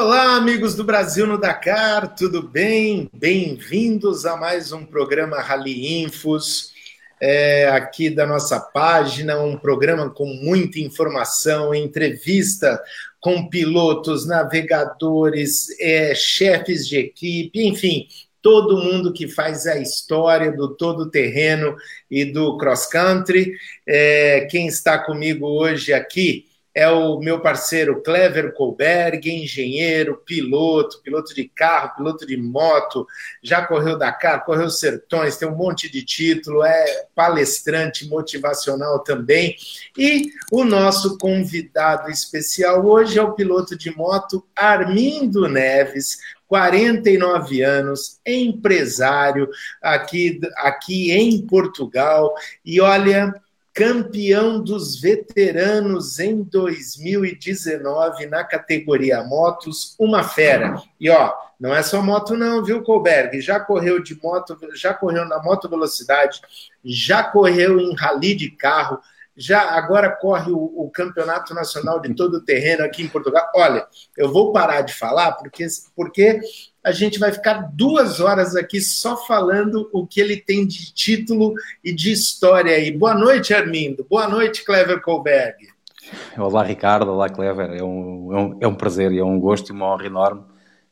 Olá, amigos do Brasil no Dakar, tudo bem? Bem-vindos a mais um programa Rally Infos, é, aqui da nossa página, um programa com muita informação, entrevista com pilotos, navegadores, é, chefes de equipe, enfim, todo mundo que faz a história do todo terreno e do cross country. É, quem está comigo hoje aqui é o meu parceiro Clever Colberg, engenheiro, piloto, piloto de carro, piloto de moto, já correu Dakar, correu Sertões, tem um monte de título, é palestrante motivacional também. E o nosso convidado especial hoje é o piloto de moto Armindo Neves, 49 anos, empresário aqui, aqui em Portugal. E olha, campeão dos veteranos em 2019 na categoria motos, uma fera. E ó, não é só moto não, viu, Colberg? Já correu de moto, já correu na moto velocidade, já correu em rally de carro, já agora corre o, o, campeonato nacional de todo o terreno aqui em Portugal. Olha, eu vou parar de falar porque, porque a gente vai ficar duas horas aqui só falando o que ele tem de título e de história aí. Boa noite, Armindo. Boa noite, Clever Colberg. Olá, Ricardo. Olá, Clever. É um, é um, é um prazer e é um gosto e uma honra enorme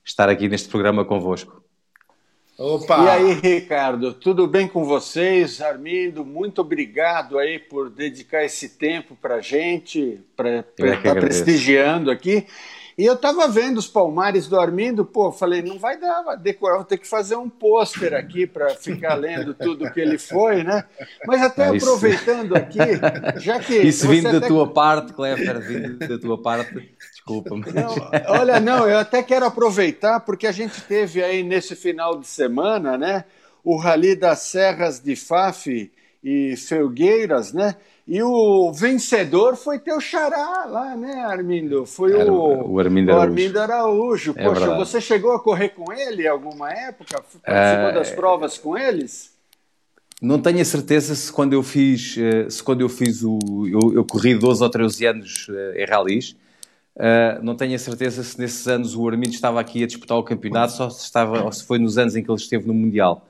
estar aqui neste programa convosco. Opa! E aí, Ricardo, tudo bem com vocês? Armindo, muito obrigado aí por dedicar esse tempo para a gente, para estar tá prestigiando aqui. E eu estava vendo os palmares do Armindo, pô, falei, não vai dar, decorar, vou ter que fazer um pôster aqui para ficar lendo tudo que ele foi, né? Mas até é aproveitando aqui, já que. Isso vindo da tua parte, Clever, vindo da tua parte, desculpa. Não, olha, não, eu até quero aproveitar, porque a gente teve aí nesse final de semana, né, o Rally das Serras de Faf e Felgueiras, né? E o vencedor foi teu xará lá, né, Armindo? Foi Era o, o Armindo Araújo. O Armindo Araújo. É Poxa, verdade. você chegou a correr com ele em alguma época? Participou é... das provas com eles? Não tenho a certeza se quando eu fiz, eh, se quando eu fiz o. Eu, eu corri 12 ou 13 anos eh, em ralis. Uh, não tenho a certeza se nesses anos o Armindo estava aqui a disputar o campeonato ou se, estava, ou se foi nos anos em que ele esteve no Mundial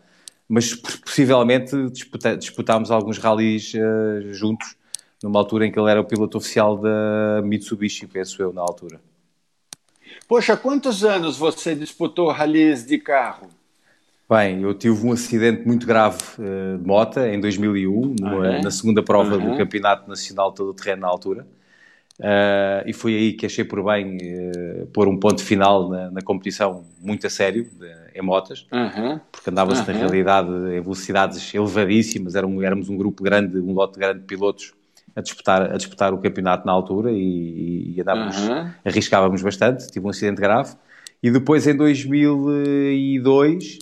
mas possivelmente disputa, disputámos alguns ralis uh, juntos, numa altura em que ele era o piloto oficial da Mitsubishi, penso eu, na altura. Poxa, quantos anos você disputou ralis de carro? Bem, eu tive um acidente muito grave uh, de moto em 2001, ah, é? na segunda prova do Campeonato Nacional Todo Terreno na altura. Uh, e foi aí que achei por bem uh, pôr um ponto final na, na competição muito a sério, de, em motas, uhum. porque andava-se uhum. na realidade em velocidades elevadíssimas, Era um, éramos um grupo grande, um lote grande de pilotos a disputar, a disputar o campeonato na altura e, e andávamos, uhum. arriscávamos bastante, tive um acidente grave. E depois em 2002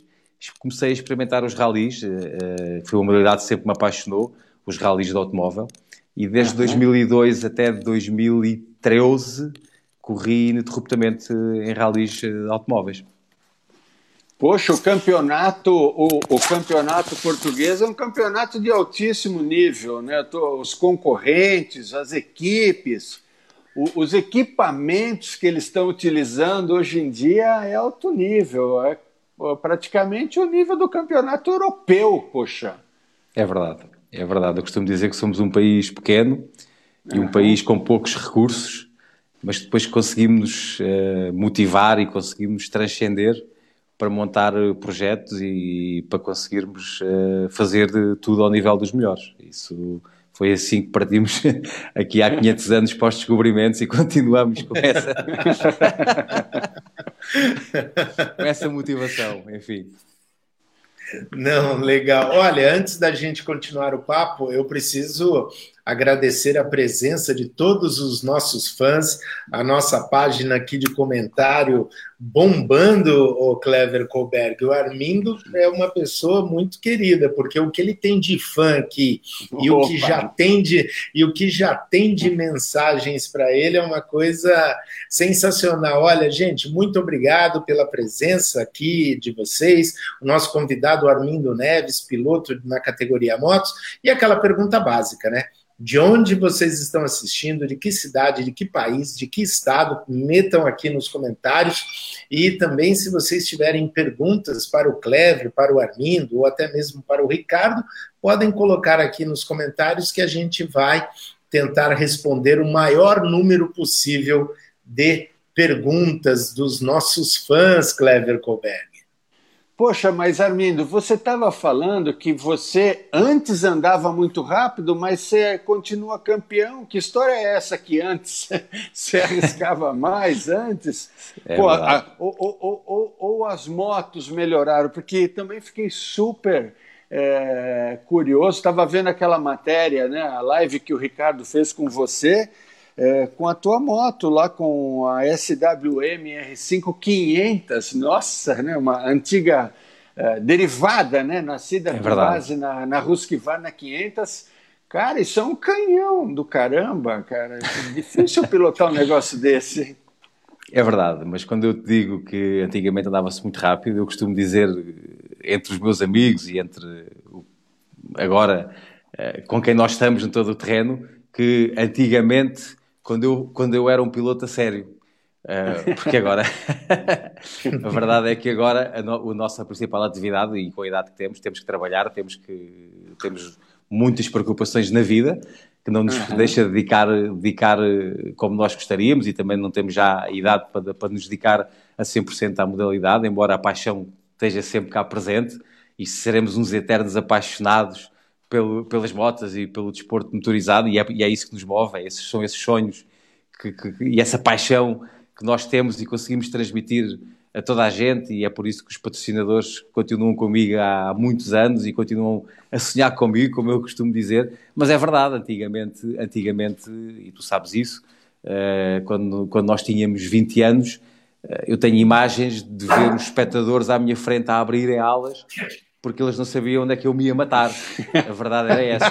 comecei a experimentar os ralis, uh, foi uma modalidade que sempre me apaixonou, os ralis de automóvel. E desde uhum. 2002 até 2013 corri ininterruptamente em ralis eh, automóveis. Poxa, o campeonato, o, o, campeonato português é um campeonato de altíssimo nível, né? Os concorrentes, as equipes, o, os equipamentos que eles estão utilizando hoje em dia é alto nível, é praticamente o nível do campeonato europeu, poxa. É verdade. É verdade, eu costumo dizer que somos um país pequeno e um país com poucos recursos, mas depois conseguimos uh, motivar e conseguimos transcender para montar eh, projetos e para conseguirmos uh, fazer tudo ao nível dos melhores. Isso foi assim que partimos aqui há 500 anos pós descobrimentos e continuamos com essa com essa motivação, enfim. Não, legal. Olha, antes da gente continuar o papo, eu preciso agradecer a presença de todos os nossos fãs, a nossa página aqui de comentário bombando o Clever Colberg. O Armindo é uma pessoa muito querida, porque o que ele tem de fã aqui e o que já tem de e o que já tem de mensagens para ele é uma coisa sensacional. Olha, gente, muito obrigado pela presença aqui de vocês. O nosso convidado Armindo Neves, piloto na categoria motos, e aquela pergunta básica, né? De onde vocês estão assistindo, de que cidade, de que país, de que estado, metam aqui nos comentários. E também, se vocês tiverem perguntas para o Clever, para o Armindo, ou até mesmo para o Ricardo, podem colocar aqui nos comentários que a gente vai tentar responder o maior número possível de perguntas dos nossos fãs, Clever Colberg. Poxa, mas Armindo, você estava falando que você antes andava muito rápido, mas você continua campeão. Que história é essa que antes você arriscava mais antes? É Pô, a, ou, ou, ou, ou, as motos melhoraram, porque também fiquei super é, curioso. Estava vendo aquela matéria, né, a live que o Ricardo fez com você é, com a tua moto lá com a SWM R5 500, nossa, né, uma antiga é, derivada, né, nascida é base na, na Husqvarna 500. Cara, isso é um canhão do caramba, cara. É difícil pilotar um negócio desse. É verdade, mas quando eu te digo que antigamente andava-se muito rápido, eu costumo dizer entre os meus amigos e entre agora é, com quem nós estamos em todo o terreno, que antigamente quando eu, quando eu era um piloto a sério. Uh, porque agora, a verdade é que agora a, no, a, nossa principal atividade, e com a idade que temos, temos que trabalhar, temos que temos muitas preocupações na vida, que não nos uhum. deixa dedicar, dedicar eh, como nós gostaríamos, e também não temos já a idade para, para nos dedicar a 100% à modalidade, embora a paixão esteja sempre cá presente, e seremos uns eternos apaixonados pelo, pelas motas e pelo desporto motorizado, e é, e é isso que nos move, é esses, são esses sonhos que, que, e essa paixão que nós temos e conseguimos transmitir a toda a gente, e é por isso que os patrocinadores continuam comigo há muitos anos e continuam a sonhar comigo, como eu costumo dizer, mas é verdade, antigamente, antigamente e tu sabes isso, uh, quando, quando nós tínhamos 20 anos, uh, eu tenho imagens de ver os espectadores à minha frente a abrirem alas porque eles não sabiam onde é que eu me ia matar. A verdade era essa.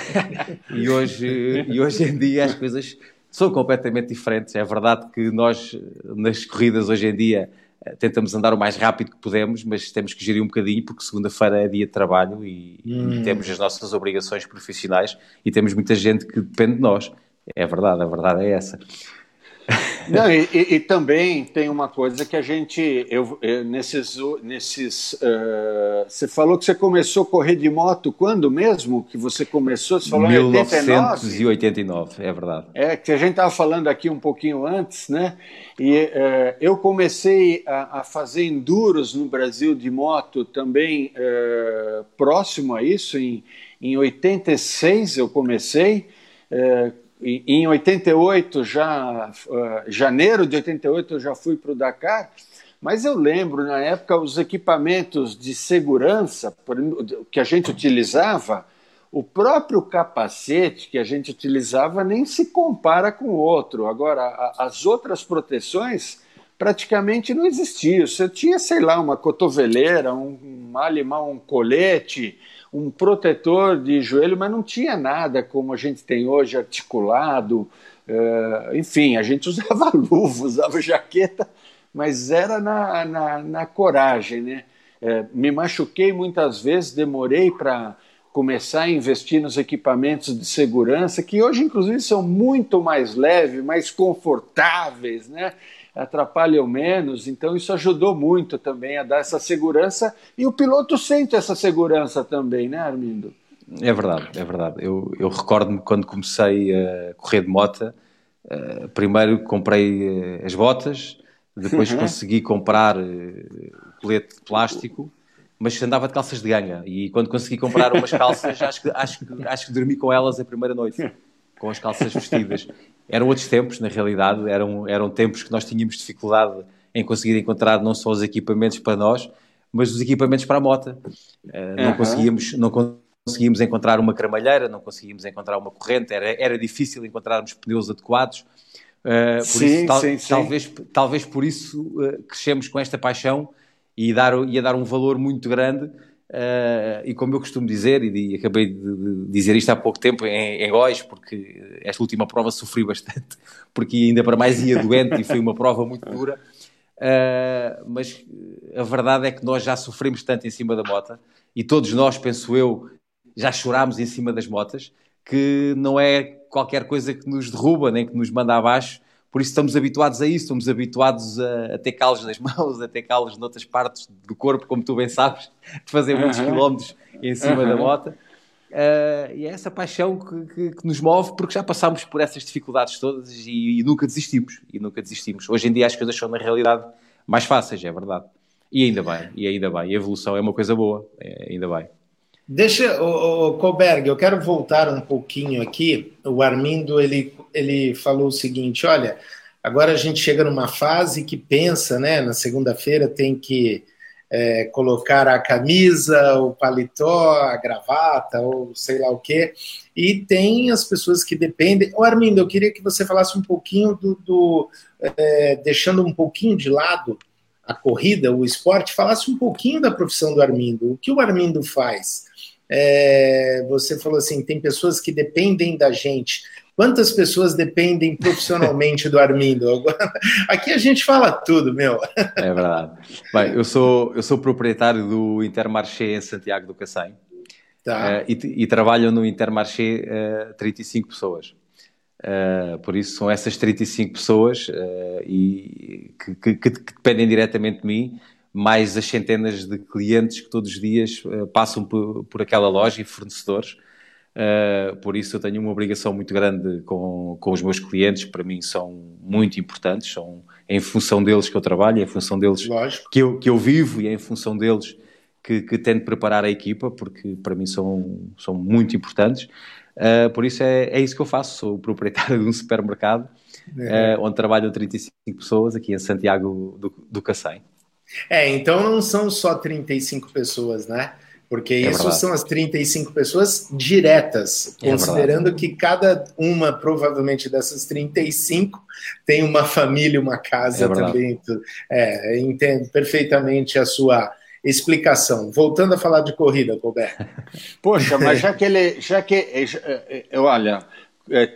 e, hoje, e hoje em dia as coisas são completamente diferentes. É verdade que nós, nas corridas hoje em dia, tentamos andar o mais rápido que podemos, mas temos que gerir um bocadinho, porque segunda-feira é dia de trabalho e, hum. e, temos as nossas obrigações profissionais e temos muita gente que depende de nós. É verdade, a verdade é essa. Não, e, e, e, também tem uma coisa que a gente, eu, eu nesses, nesses, uh, você falou que você começou a correr de moto quando mesmo que você começou? Você falou 1989, é verdade. É que a gente estava falando aqui um pouquinho antes, né? E uh, eu comecei a, a, fazer enduros no Brasil de moto também uh, próximo a isso, em, em 86 eu comecei. Uh, em 88, já, uh, janeiro de 88, eu já fui para o Dakar, mas eu lembro, na época, os equipamentos de segurança que a gente utilizava, o próprio capacete que a gente utilizava nem se compara com o outro. Agora, as outras proteções praticamente não existiam. Você tinha, sei lá, uma cotoveleira, um, um, um colete, um protetor de joelho, mas não tinha nada como a gente tem hoje, articulado. Uh, enfim, a gente usava luva, usava jaqueta, mas era na, na, na coragem, né? Uh, me machuquei muitas vezes, demorei para começar a investir nos equipamentos de segurança, que hoje, inclusive, são muito mais leves, mais confortáveis, né? Atrapalham menos, então isso ajudou muito também a dar essa segurança e o piloto sente essa segurança também, né, Armindo? É verdade, é verdade. Eu, eu recordo-me quando comecei a correr de moto, uh, primeiro comprei uh, as botas, depois uhum. consegui comprar uh, colete de plástico, mas andava de calças de ganga. E quando consegui comprar umas calças, acho que, acho, acho que dormi com elas a primeira noite, com as calças vestidas eram outros tempos, na realidade, eram, eram tempos que nós tínhamos dificuldade em conseguir encontrar não só os equipamentos para nós, mas os equipamentos para a moto. Uh, não, conseguíamos, não conseguíamos encontrar uma cremalheira, não conseguíamos encontrar uma corrente, era, era difícil encontrarmos pneus adequados. Uh, por sim, isso, tal, sim, sim. Talvez, talvez por isso uh, crescemos com esta paixão e dar, ia dar um valor muito grande Uh, e como eu costumo dizer, e, e, acabei de dizer isto há pouco tempo em, em Góis, porque esta última prova sofri bastante, porque ainda para mais ia doente e foi uma prova muito dura. Uh, mas a verdade é que nós já sofremos tanto em cima da moto e todos nós, penso eu, já chorámos em cima das motas que não é qualquer coisa que nos derruba, nem que nos manda abaixo, por isso estamos habituados a isso, estamos habituados a, a ter calos nas mãos, a ter calos noutras partes do corpo, como tu bem sabes, de fazer muitos uhum. quilómetros em cima uhum. da moto. Uh, e é essa paixão que, que, que, nos move, porque já passámos por essas dificuldades todas e, e, nunca desistimos. E nunca desistimos. Hoje em dia as coisas são, na realidade, mais fáceis, é verdade. E ainda bem, e ainda bem. E a evolução é uma coisa boa, é, ainda bem. Deixa, o, o Colberg, eu quero voltar um pouquinho aqui. O Armindo, ele, ele falou o seguinte, olha, agora a gente chega numa fase que pensa, né, na segunda-feira tem que é, colocar a camisa, o paletó, a gravata, ou sei lá o quê, e tem as pessoas que dependem. Ô Armindo, eu queria que você falasse um pouquinho do, do é, deixando um pouquinho de lado a corrida, o esporte, falasse um pouquinho da profissão do Armindo. O que o Armindo faz? É, você falou assim: tem pessoas que dependem da gente. Quantas pessoas dependem profissionalmente do Armindo? Aqui a gente fala tudo, meu. É verdade. Bem, eu sou, eu sou proprietário do Intermarché em Santiago do Cacém. Tá. Uh, e, e, trabalham no Intermarché uh, 35 pessoas. Uh, por isso são essas 35 pessoas e, que, que, que, dependem diretamente de mim mais as centenas de clientes que todos os dias passam por, por, aquela loja e fornecedores. Uh, por isso eu tenho uma obrigação muito grande com, com os meus clientes, para mim são muito importantes, são em função deles que eu trabalho, é em função deles que eu, que eu vivo e é em função deles que, que tento preparar a equipa, porque para mim são, são muito importantes. Uh, por isso é, é isso que eu faço, sou proprietário de um supermercado é. onde trabalham 35 pessoas aqui em Santiago do, do Cacém. É, então não são só 35 pessoas, né? Porque é isso verdade. são as 35 pessoas diretas, é considerando verdade. que cada uma, provavelmente, dessas 35 tem uma família, uma casa é também. É, entendo perfeitamente a sua explicação. Voltando a falar de corrida, Colbert. Poxa, mas já que ele. Já que, é, é, olha,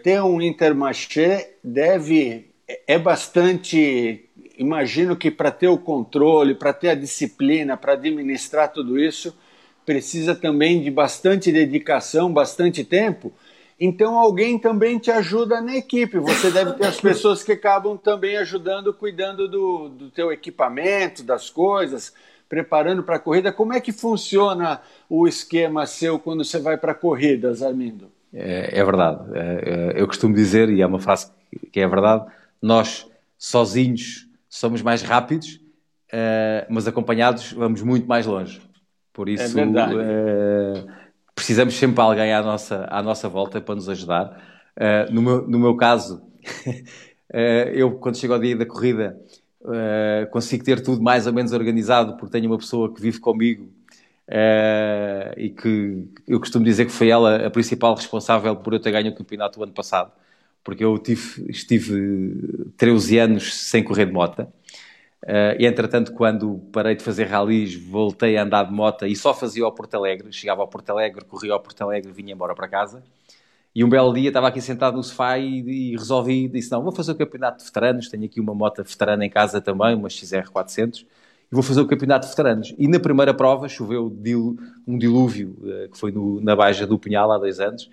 ter um Intermarché deve. É bastante imagino que para ter o controle, para ter a disciplina, para administrar tudo isso, precisa também de bastante dedicação, bastante tempo. Então alguém também te ajuda na equipe. Você deve ter as pessoas que acabam também ajudando, cuidando do, do teu equipamento, das coisas, preparando para a corrida. Como é que funciona o esquema seu quando você vai para corridas, Armindo? É, é verdade. É, é, eu costumo dizer, e é uma frase que é verdade, nós sozinhos somos mais rápidos, uh, mas acompanhados vamos muito mais longe. Por isso, é uh, precisamos sempre de alguém à nossa, à nossa volta para nos ajudar. Uh, no, meu, no meu caso, eu, quando chego ao dia da corrida, consigo ter tudo mais ou menos organizado, porque tenho uma pessoa que vive comigo e que eu costumo dizer que foi ela a principal responsável por eu ter ganho o campeonato o ano passado porque eu tive, estive 13 anos sem correr de moto. Uh, entretanto, quando parei de fazer ralis, voltei a andar de moto e só fazia ao Porto Alegre. Chegava ao Porto Alegre, corria ao Porto Alegre, vinha embora para casa. E um belo dia estava aqui sentado no sofá e, e resolvi, disse, não, vou fazer o campeonato de veteranos, tenho aqui uma moto veterana em casa também, uma XR400, e vou fazer o campeonato de veteranos. E na primeira prova choveu um dilúvio, uh, que foi no, na Baixa do Punhal há dois anos,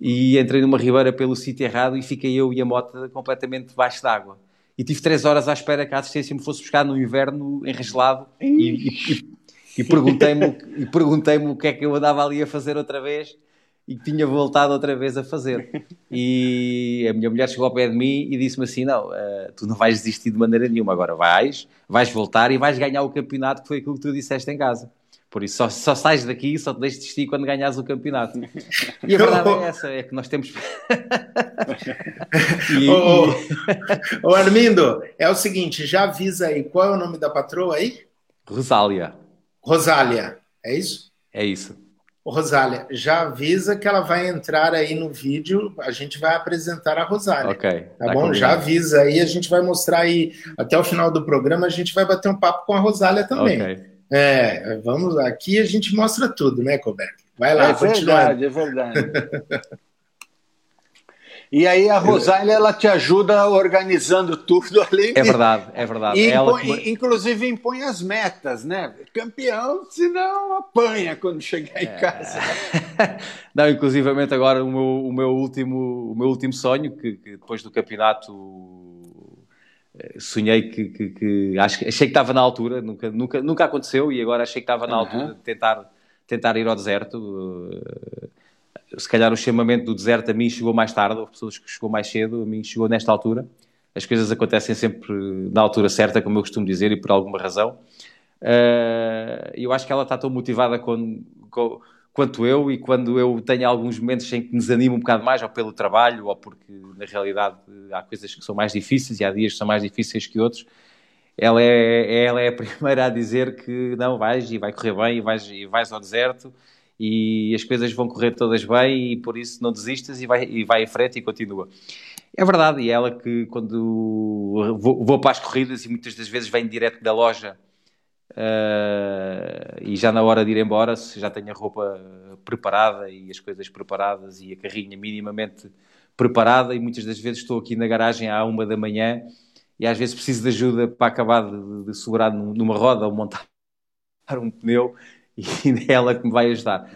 e entrei numa ribeira pelo sítio errado e fiquei eu e a moto completamente debaixo d'água. E tive três horas à espera que a assistência me fosse buscar no inverno enregelado e, e, e perguntei-me perguntei o que é que eu andava ali a fazer outra vez e que tinha voltado outra vez a fazer. E a minha mulher chegou ao pé de mim e disse-me assim: Não, uh, tu não vais desistir de maneira nenhuma, agora vais, vais voltar e vais ganhar o campeonato, que foi aquilo que tu disseste em casa. Por isso, só, só sais daqui, só te deixes desistir quando ganhas o campeonato. E a verdade é essa, é que nós temos. e, ô, ô, Armindo, é o seguinte, já avisa aí, qual é o nome da patroa aí? Rosália. Rosália, é isso? É isso. Rosália, já avisa que ela vai entrar aí no vídeo, a gente vai apresentar a Rosália. Ok. Tá, tá bom? Combinado. Já avisa aí, a gente vai mostrar aí, até o final do programa, a gente vai bater um papo com a Rosália também. Ok. É, vamos lá. Aqui a gente mostra tudo, né, Colbert? Vai lá, é continua. verdade, é verdade. E aí a Rosália ela te ajuda organizando tudo ali. É verdade, é verdade. E impõe, que... Inclusive impõe as metas, né? Campeão, senão apanha quando chegar em é... casa. Não, inclusivamente agora o meu, o meu, último, o meu último sonho, que, que depois do campeonato sonhei que, que, que, acho, achei que estava na altura, nunca, nunca, nunca aconteceu e agora achei que estava na uhum. altura de tentar, tentar ir ao deserto. Eh, se calhar o chamamento do deserto a mim chegou mais tarde, houve pessoas que chegou mais cedo, a mim chegou nesta altura. As coisas acontecem sempre na altura certa, como eu costumo dizer, e por alguma razão. Eh, eu acho que ela está tão motivada com, com quanto eu, e quando eu tenho alguns momentos em que me desanimo um bocado mais, ou pelo trabalho, ou porque na realidade há coisas que são mais difíceis e há dias que são mais difíceis que outros, ela é, ela é a primeira a dizer que não, vais e vai correr bem e vais, e vais ao deserto e as coisas vão correr todas bem e por isso não desistas e vai, e vai em frente e continua. É verdade, e ela que quando vou, vou para as corridas e muitas das vezes vem direto da loja Uh, e já na hora de ir embora, se já tenho a roupa preparada e as coisas preparadas e a carrinha minimamente preparada, e muitas das vezes estou aqui na garagem à uma da manhã e às vezes preciso de ajuda para acabar de, de segurar numa roda ou montar um pneu e é ela que me vai ajudar.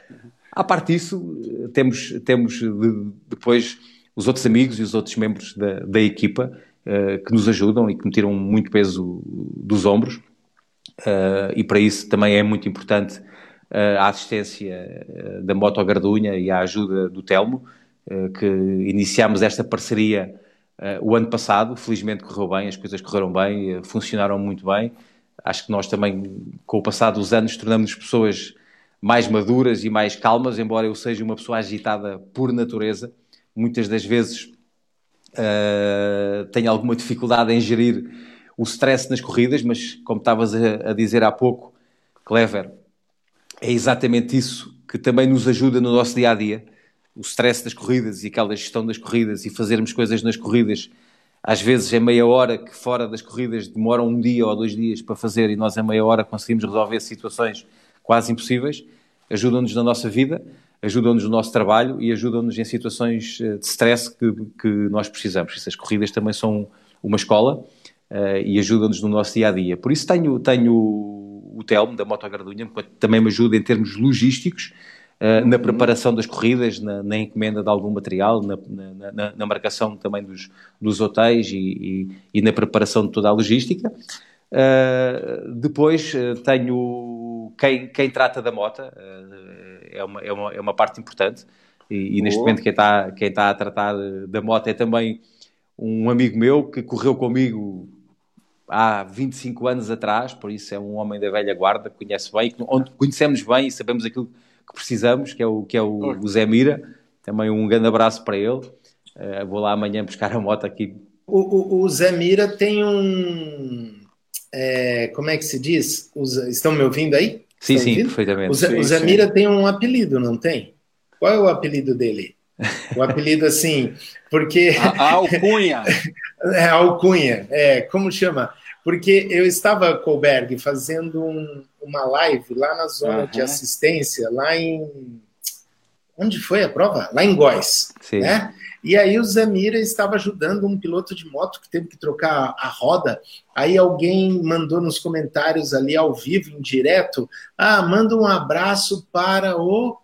À parte disso, temos, temos de, depois os outros amigos e os outros membros da, da equipa uh, que nos ajudam e que me tiram muito peso dos ombros. Uh, e para isso também é muito importante uh, a assistência uh, da Moto Gardunha e a ajuda do Telmo, que iniciámos esta parceria o ano passado, felizmente correu bem, as coisas correram bem, funcionaram muito bem. Acho que nós também, com o passar dos anos, tornamos pessoas mais maduras e mais calmas, embora eu seja uma pessoa agitada por natureza. Muitas das vezes tenho alguma dificuldade em gerir o stress nas corridas, mas como estavas a, a dizer há pouco, Clever, é exatamente isso que também nos ajuda no nosso dia a dia. O stress das corridas e aquela gestão das corridas e fazermos coisas nas corridas, às vezes é meia hora que fora das corridas demoram um dia ou dois dias para fazer e nós em meia hora conseguimos resolver situações quase impossíveis, ajudam-nos na nossa vida, ajudam-nos no nosso trabalho e ajudam-nos em situações eh, de stress que, que nós precisamos. Essas corridas também são uma escola uh, e ajuda-nos no nosso dia a dia. Por isso tenho, tenho o Telmo da Moto Gardunha, que também me ajuda em termos logísticos. Uh, na preparação das corridas, na, na, encomenda de algum material, na, na, na marcação também dos, dos hotéis e, e, e, na preparação de toda a logística. Uh, depois uh, tenho quem, quem trata da moto, é, uma, é, uma, é uma parte importante, e, e neste momento quem está, quem está a tratar da moto é também um amigo meu que correu comigo há 25 anos atrás, por isso é um homem da velha guarda, que conhece bem, onde conhecemos bem e sabemos aquilo que precisamos, que é o, que é o, o Zé Mira. Também um grande abraço para ele. Uh, vou lá amanhã buscar a moto aqui. O, o, o Zé Mira tem um. É, como é que se diz? Os, estão me ouvindo aí? Sim, sim, ouvindo? perfeitamente. O Zé, sim, o Zé Mira tem um apelido, não tem? Qual é o apelido dele? O apelido assim, porque. A, a alcunha. é, alcunha, é, como chama? Porque eu estava, Colberg, fazendo um, uma live lá na zona uhum. de assistência, lá em. Onde foi a prova? Lá em Góis. Sim. Né? E aí o Zamira estava ajudando um piloto de moto que teve que trocar a roda. Aí alguém mandou nos comentários ali ao vivo, em direto, ah, manda um abraço para o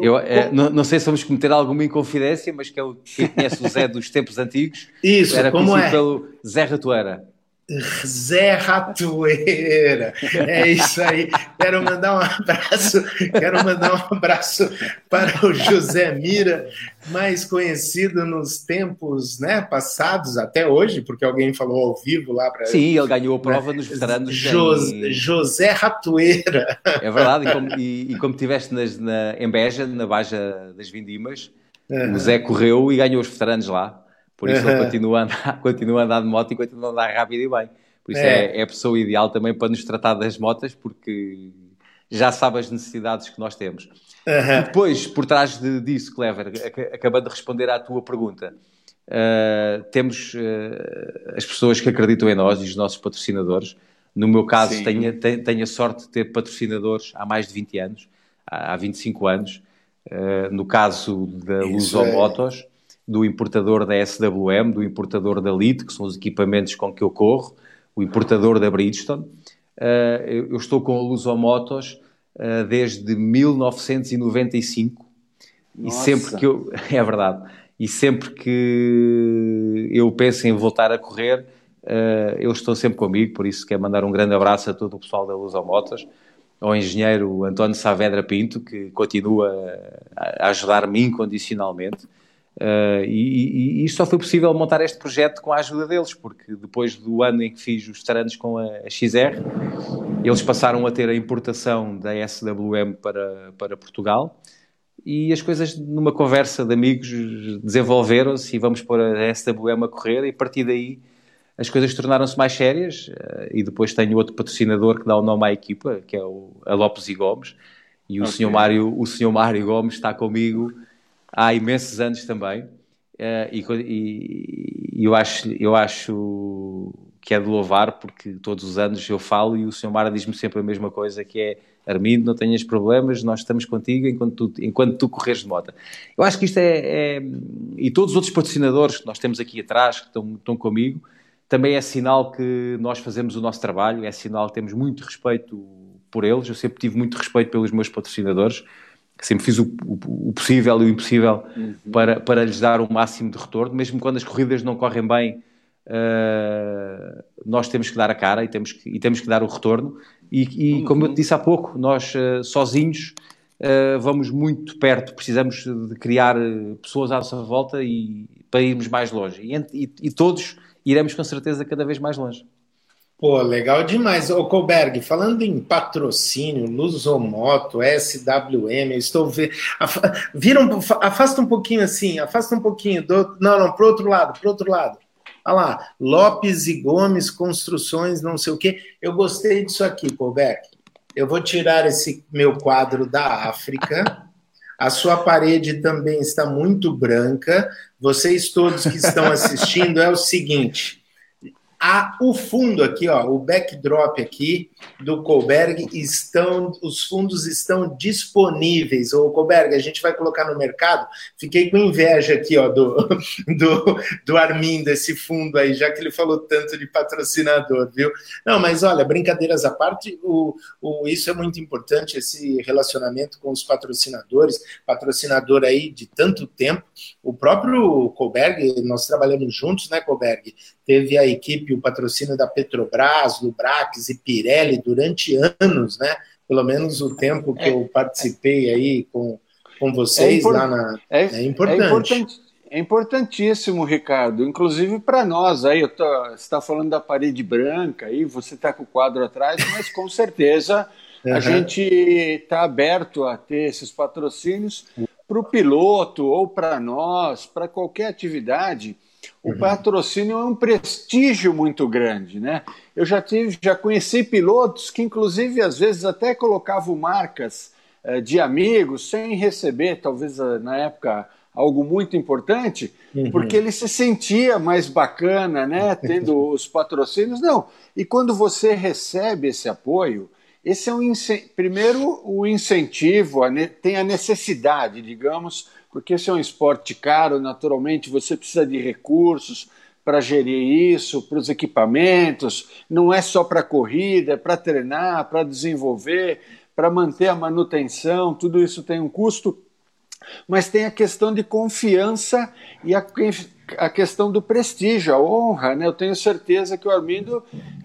eu, é, não, não, sei se vamos cometer alguma inconfidência, mas que é conhece o Zé dos tempos antigos. Isso, era como é? pelo Zé Ratoeira. Zé Ratoeira. É isso aí. Quero mandar um abraço, quero mandar um abraço para o José Mira, mais conhecido nos tempos né, passados, até hoje, porque alguém falou ao vivo lá para. Sim, ele ganhou a prova nos veteranos. José, José Ratoeira. É verdade, e como, e, e como tiveste nas, na, em Beja, na Baja das Vindimas, uhum. o Zé correu e ganhou os veteranos lá. Por isso ele continua a, andar, continua a andar de moto e continua a andar rápido e bem. Por isso é. é, é a pessoa ideal também para nos tratar das motas, porque já sabe as necessidades que nós temos. Uhum. depois, por trás de, disso, Clever, acabando de responder à tua pergunta, uh, temos uh, as pessoas que acreditam em nós e os nossos patrocinadores. No meu caso, tenho, tenho, a sorte de ter patrocinadores há mais de 20 anos, há 25 anos. Uh, no caso da Luso é... Motos, do importador da SWM, do importador da LIT, que são os equipamentos com que eu corro, o importador da Bridgestone. Uh, eu estou com a Lusomotos uh, desde 1995 Nossa. e sempre que eu... é verdade. E sempre que eu penso em voltar a correr, uh, eles estão sempre comigo, por isso quero mandar um grande abraço a todo o pessoal da Lusomotos ao engenheiro António Saavedra Pinto, que continua a ajudar-me incondicionalmente. Uh, e, e, isto só foi possível montar este projeto com a ajuda deles, porque depois do ano em que fiz os taranos com a, a XR, eles passaram a ter a importação da SWM para, para Portugal e as coisas, numa conversa de amigos, desenvolveram-se e vamos pôr a SWM a correr e a partir daí as coisas tornaram-se mais sérias uh, e depois tenho outro patrocinador que dá o nome à equipa, que é o, a Lopes e Gomes, e o, senhor Mário, o senhor Mário Gomes está comigo há imensos anos também, uh, e, e, eu, acho, eu acho que é de louvar, porque todos os anos eu falo e o senhor Mário diz-me sempre a mesma coisa, que é Armindo, não tenhas problemas, nós estamos contigo enquanto tu, enquanto tu corres de moto. Eu acho que isto é, é, E todos os outros patrocinadores que nós temos aqui atrás, que estão, estão comigo, também é sinal que nós fazemos o nosso trabalho, é sinal que temos muito respeito por eles. Eu sempre tive muito respeito pelos meus patrocinadores, sempre fiz o, o, o possível e o impossível uhum. para, para lhes dar o máximo de retorno, mesmo quando as corridas não correm bem. Uh, nós temos que dar a cara e temos que, e temos que dar o retorno. E, e uhum. como eu te disse há pouco, nós uh, sozinhos uh, vamos muito perto, precisamos de criar pessoas à nossa volta e, para irmos mais longe. E, e, e todos iremos com certeza cada vez mais longe. Pô, legal demais. Ô, Colberg, falando em patrocínio, Lusomoto, SWM, eu estou vendo. Viram, afasta um pouquinho assim, afasta um pouquinho. Do... Não, não, pro outro lado, pro outro lado. Olha lá, Lopes e Gomes, construções, não sei o quê. Eu gostei disso aqui, Colberg. Eu vou tirar esse meu quadro da África. A sua parede também está muito branca. Vocês todos que estão assistindo, é o seguinte: a, o fundo aqui, ó, o backdrop aqui do Colberg estão, os fundos estão disponíveis. O Colberg, a gente vai colocar no mercado. Fiquei com inveja aqui, ó, do, do, do Armindo, esse fundo aí, já que ele falou tanto de patrocinador, viu? Não, mas olha, brincadeiras à parte, o, o, isso é muito importante, esse relacionamento com os patrocinadores, patrocinador aí de tanto tempo. O próprio Colberg, nós trabalhamos juntos, né, Colberg? Teve a equipe, o patrocínio da Petrobras, Lubrax e Pirelli durante anos, né? Pelo menos o tempo que é, eu participei aí com, com vocês é lá na. É, é importante. É importante. É importantíssimo, Ricardo. Inclusive para nós aí, tô, você está falando da parede branca aí, você está com o quadro atrás, mas com certeza uhum. a gente está aberto a ter esses patrocínios para o piloto ou para nós, para qualquer atividade o uhum. patrocínio é um prestígio muito grande, né? Eu já tive, já conheci pilotos que, inclusive, às vezes até colocavam marcas uh, de amigos sem receber, talvez uh, na época algo muito importante, uhum. porque ele se sentia mais bacana, né? Tendo os patrocínios. Não. E quando você recebe esse apoio, esse é um primeiro o incentivo, tem a necessidade, digamos, porque esse é um esporte caro, naturalmente você precisa de recursos para gerir isso, para os equipamentos, não é só para corrida, é para treinar, para desenvolver, para manter a manutenção, tudo isso tem um custo, mas tem a questão de confiança e a, a questão do prestígio, a honra, né? Eu tenho certeza que o Armindo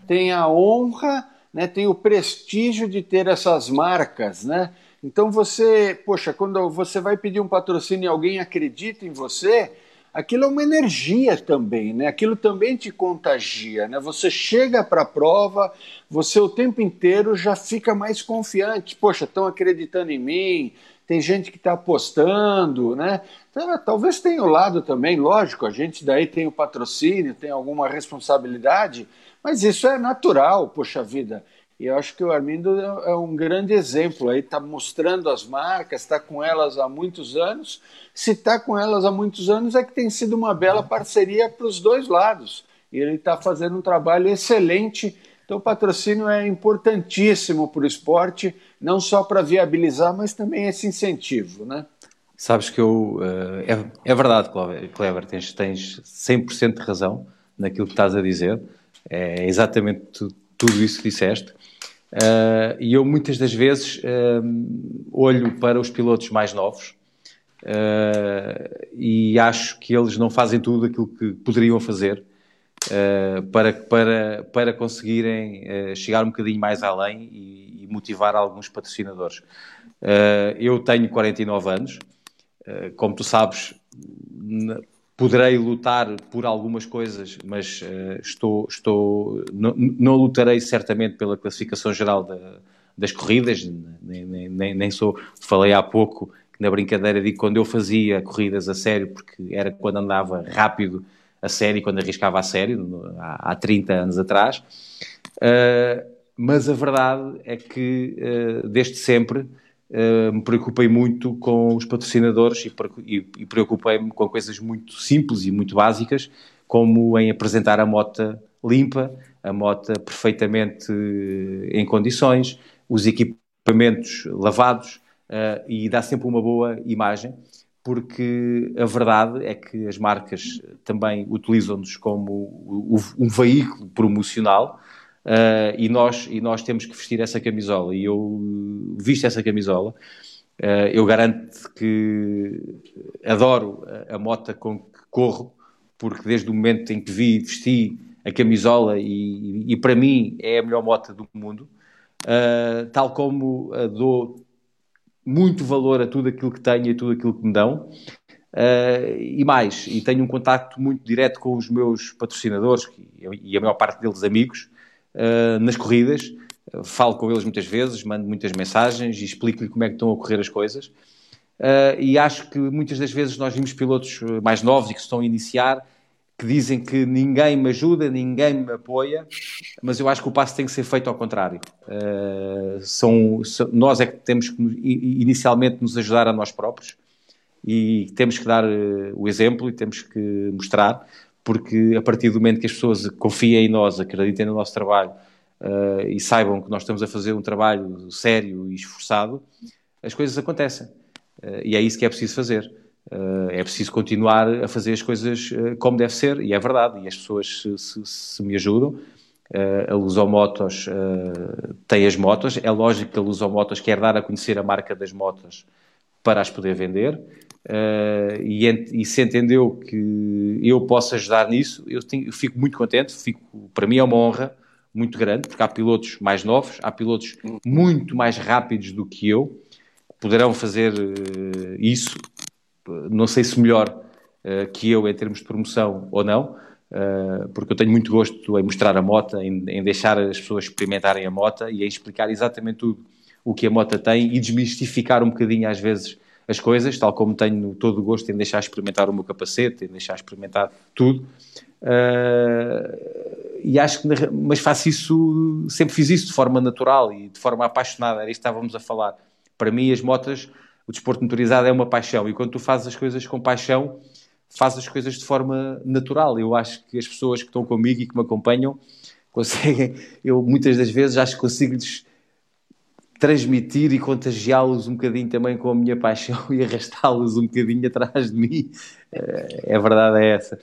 tem a honra, né? tem o prestígio de ter essas marcas, né? Então você, poxa, quando você vai pedir um patrocínio e alguém acredita em você, aquilo é uma energia também, né? Aquilo também te contagia, né? Você chega para a prova, você o tempo inteiro já fica mais confiante. Poxa, estão acreditando em mim, tem gente que está apostando, né? Então, talvez tenha o lado também, lógico, a gente daí tem o patrocínio, tem alguma responsabilidade, mas isso é natural, poxa vida. E eu acho que o Armindo é, é um grande exemplo aí, está mostrando as marcas, está com elas há muitos anos. Se está com elas há muitos anos, é que tem sido uma bela parceria para os dois lados. E ele está fazendo um trabalho excelente. Então, o patrocínio é importantíssimo para o esporte, não só para viabilizar, mas também esse incentivo, né? Sabes que eu. Uh, é, é, verdade, Clever, tens, tens 100% de razão naquilo que estás a dizer. É exatamente tudo isso que disseste. Uh, e eu muitas das vezes uh, olho para os pilotos mais novos uh, e acho que eles não fazem tudo aquilo que poderiam fazer para, para, para conseguirem chegar um bocadinho mais além e, e motivar alguns patrocinadores. eu tenho 49 anos, como tu sabes, poderei lutar por algumas coisas, mas uh, estou, estou não, não, lutarei certamente pela classificação geral da, das corridas, nem, nem, nem, sou, falei há pouco na brincadeira digo quando eu fazia corridas a sério, porque era quando andava rápido a sério, quando arriscava a sério, há, há 30 anos atrás, uh, mas a verdade é que uh, desde sempre Me preocupei muito com os patrocinadores e, preocupei-me com coisas muito simples e muito básicas, como em apresentar a moto limpa, a moto perfeitamente eh, em condições, os equipamentos lavados uh, e dá sempre uma boa imagem, porque a verdade é que as marcas também utilizam-nos como um veículo promocional Uh, e, nós, e nós temos que vestir essa camisola. E eu visto essa camisola. Uh, eu garanto que adoro a, a moto com que corro, porque desde o momento em que vi, vesti a camisola e, e, e para mim é a melhor moto do mundo, uh, tal como dou muito valor a tudo aquilo que tenho e tudo aquilo que me dão. Uh, e mais, e tenho um contacto muito direto com os meus patrocinadores e a maior parte deles amigos, uh, nas corridas. falo com eles muitas vezes, mando muitas mensagens e explico-lhe como é que estão a ocorrer as coisas. Uh, e acho que muitas das vezes nós vimos pilotos mais novos e que estão a iniciar que dizem que ninguém me ajuda, ninguém me apoia, mas eu acho que o passo tem que ser feito ao contrário. Uh, são, são, nós é que temos que inicialmente nos ajudar a nós próprios e temos que dar uh, o exemplo e temos que mostrar porque a partir do momento que as pessoas confiem em nós, acreditem no nosso trabalho uh, e saibam que nós estamos a fazer um trabalho sério e esforçado, as coisas acontecem. Uh, e é isso que é preciso fazer. Uh, é preciso continuar a fazer as coisas como deve ser, e é verdade, e as pessoas se, se, se me ajudam. a Lusomotos tem as motos, é lógico que a Lusomotos quer dar a conhecer a marca das motos para as poder vender, Uh, e, e, se entendeu que eu posso ajudar nisso, eu, tenho, eu, fico muito contente. Fico, para mim é uma honra muito grande, porque há pilotos mais novos, há pilotos muito mais rápidos do que eu, poderão fazer uh, isso, não sei se melhor uh, que eu em termos de promoção ou não, porque eu tenho muito gosto em mostrar a moto, em, em, deixar as pessoas experimentarem a moto e em explicar exatamente tudo o que a moto tem e desmistificar um bocadinho às vezes as coisas, tal como tenho todo o gosto em deixar experimentar o meu capacete, em deixar experimentar tudo. Uh, e acho que, mas faço isso, sempre fiz isso de forma natural e de forma apaixonada, era isto que estávamos a falar. Para mim, as motas, o desporto motorizado é uma paixão e quando tu fazes as coisas com paixão, fazes as coisas de forma natural. Eu acho que as pessoas que estão comigo e que me acompanham conseguem, eu muitas das vezes acho que consigo-lhes transmitir e contagiá-los um bocadinho também com a minha paixão e arrastá-los um bocadinho atrás de mim. É, a verdade é essa.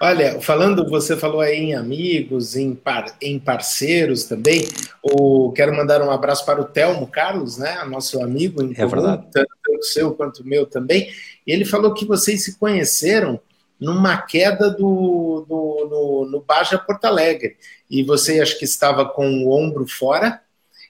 Olha, falando, você falou aí em amigos, em, par, em parceiros também. O, quero mandar um abraço para o Telmo Carlos, né? Nosso amigo em é comum, verdade. tanto o seu quanto o meu também. Ele falou que vocês se conheceram numa queda do, do, no, no Baja Porto Alegre. E você acho que estava com o ombro fora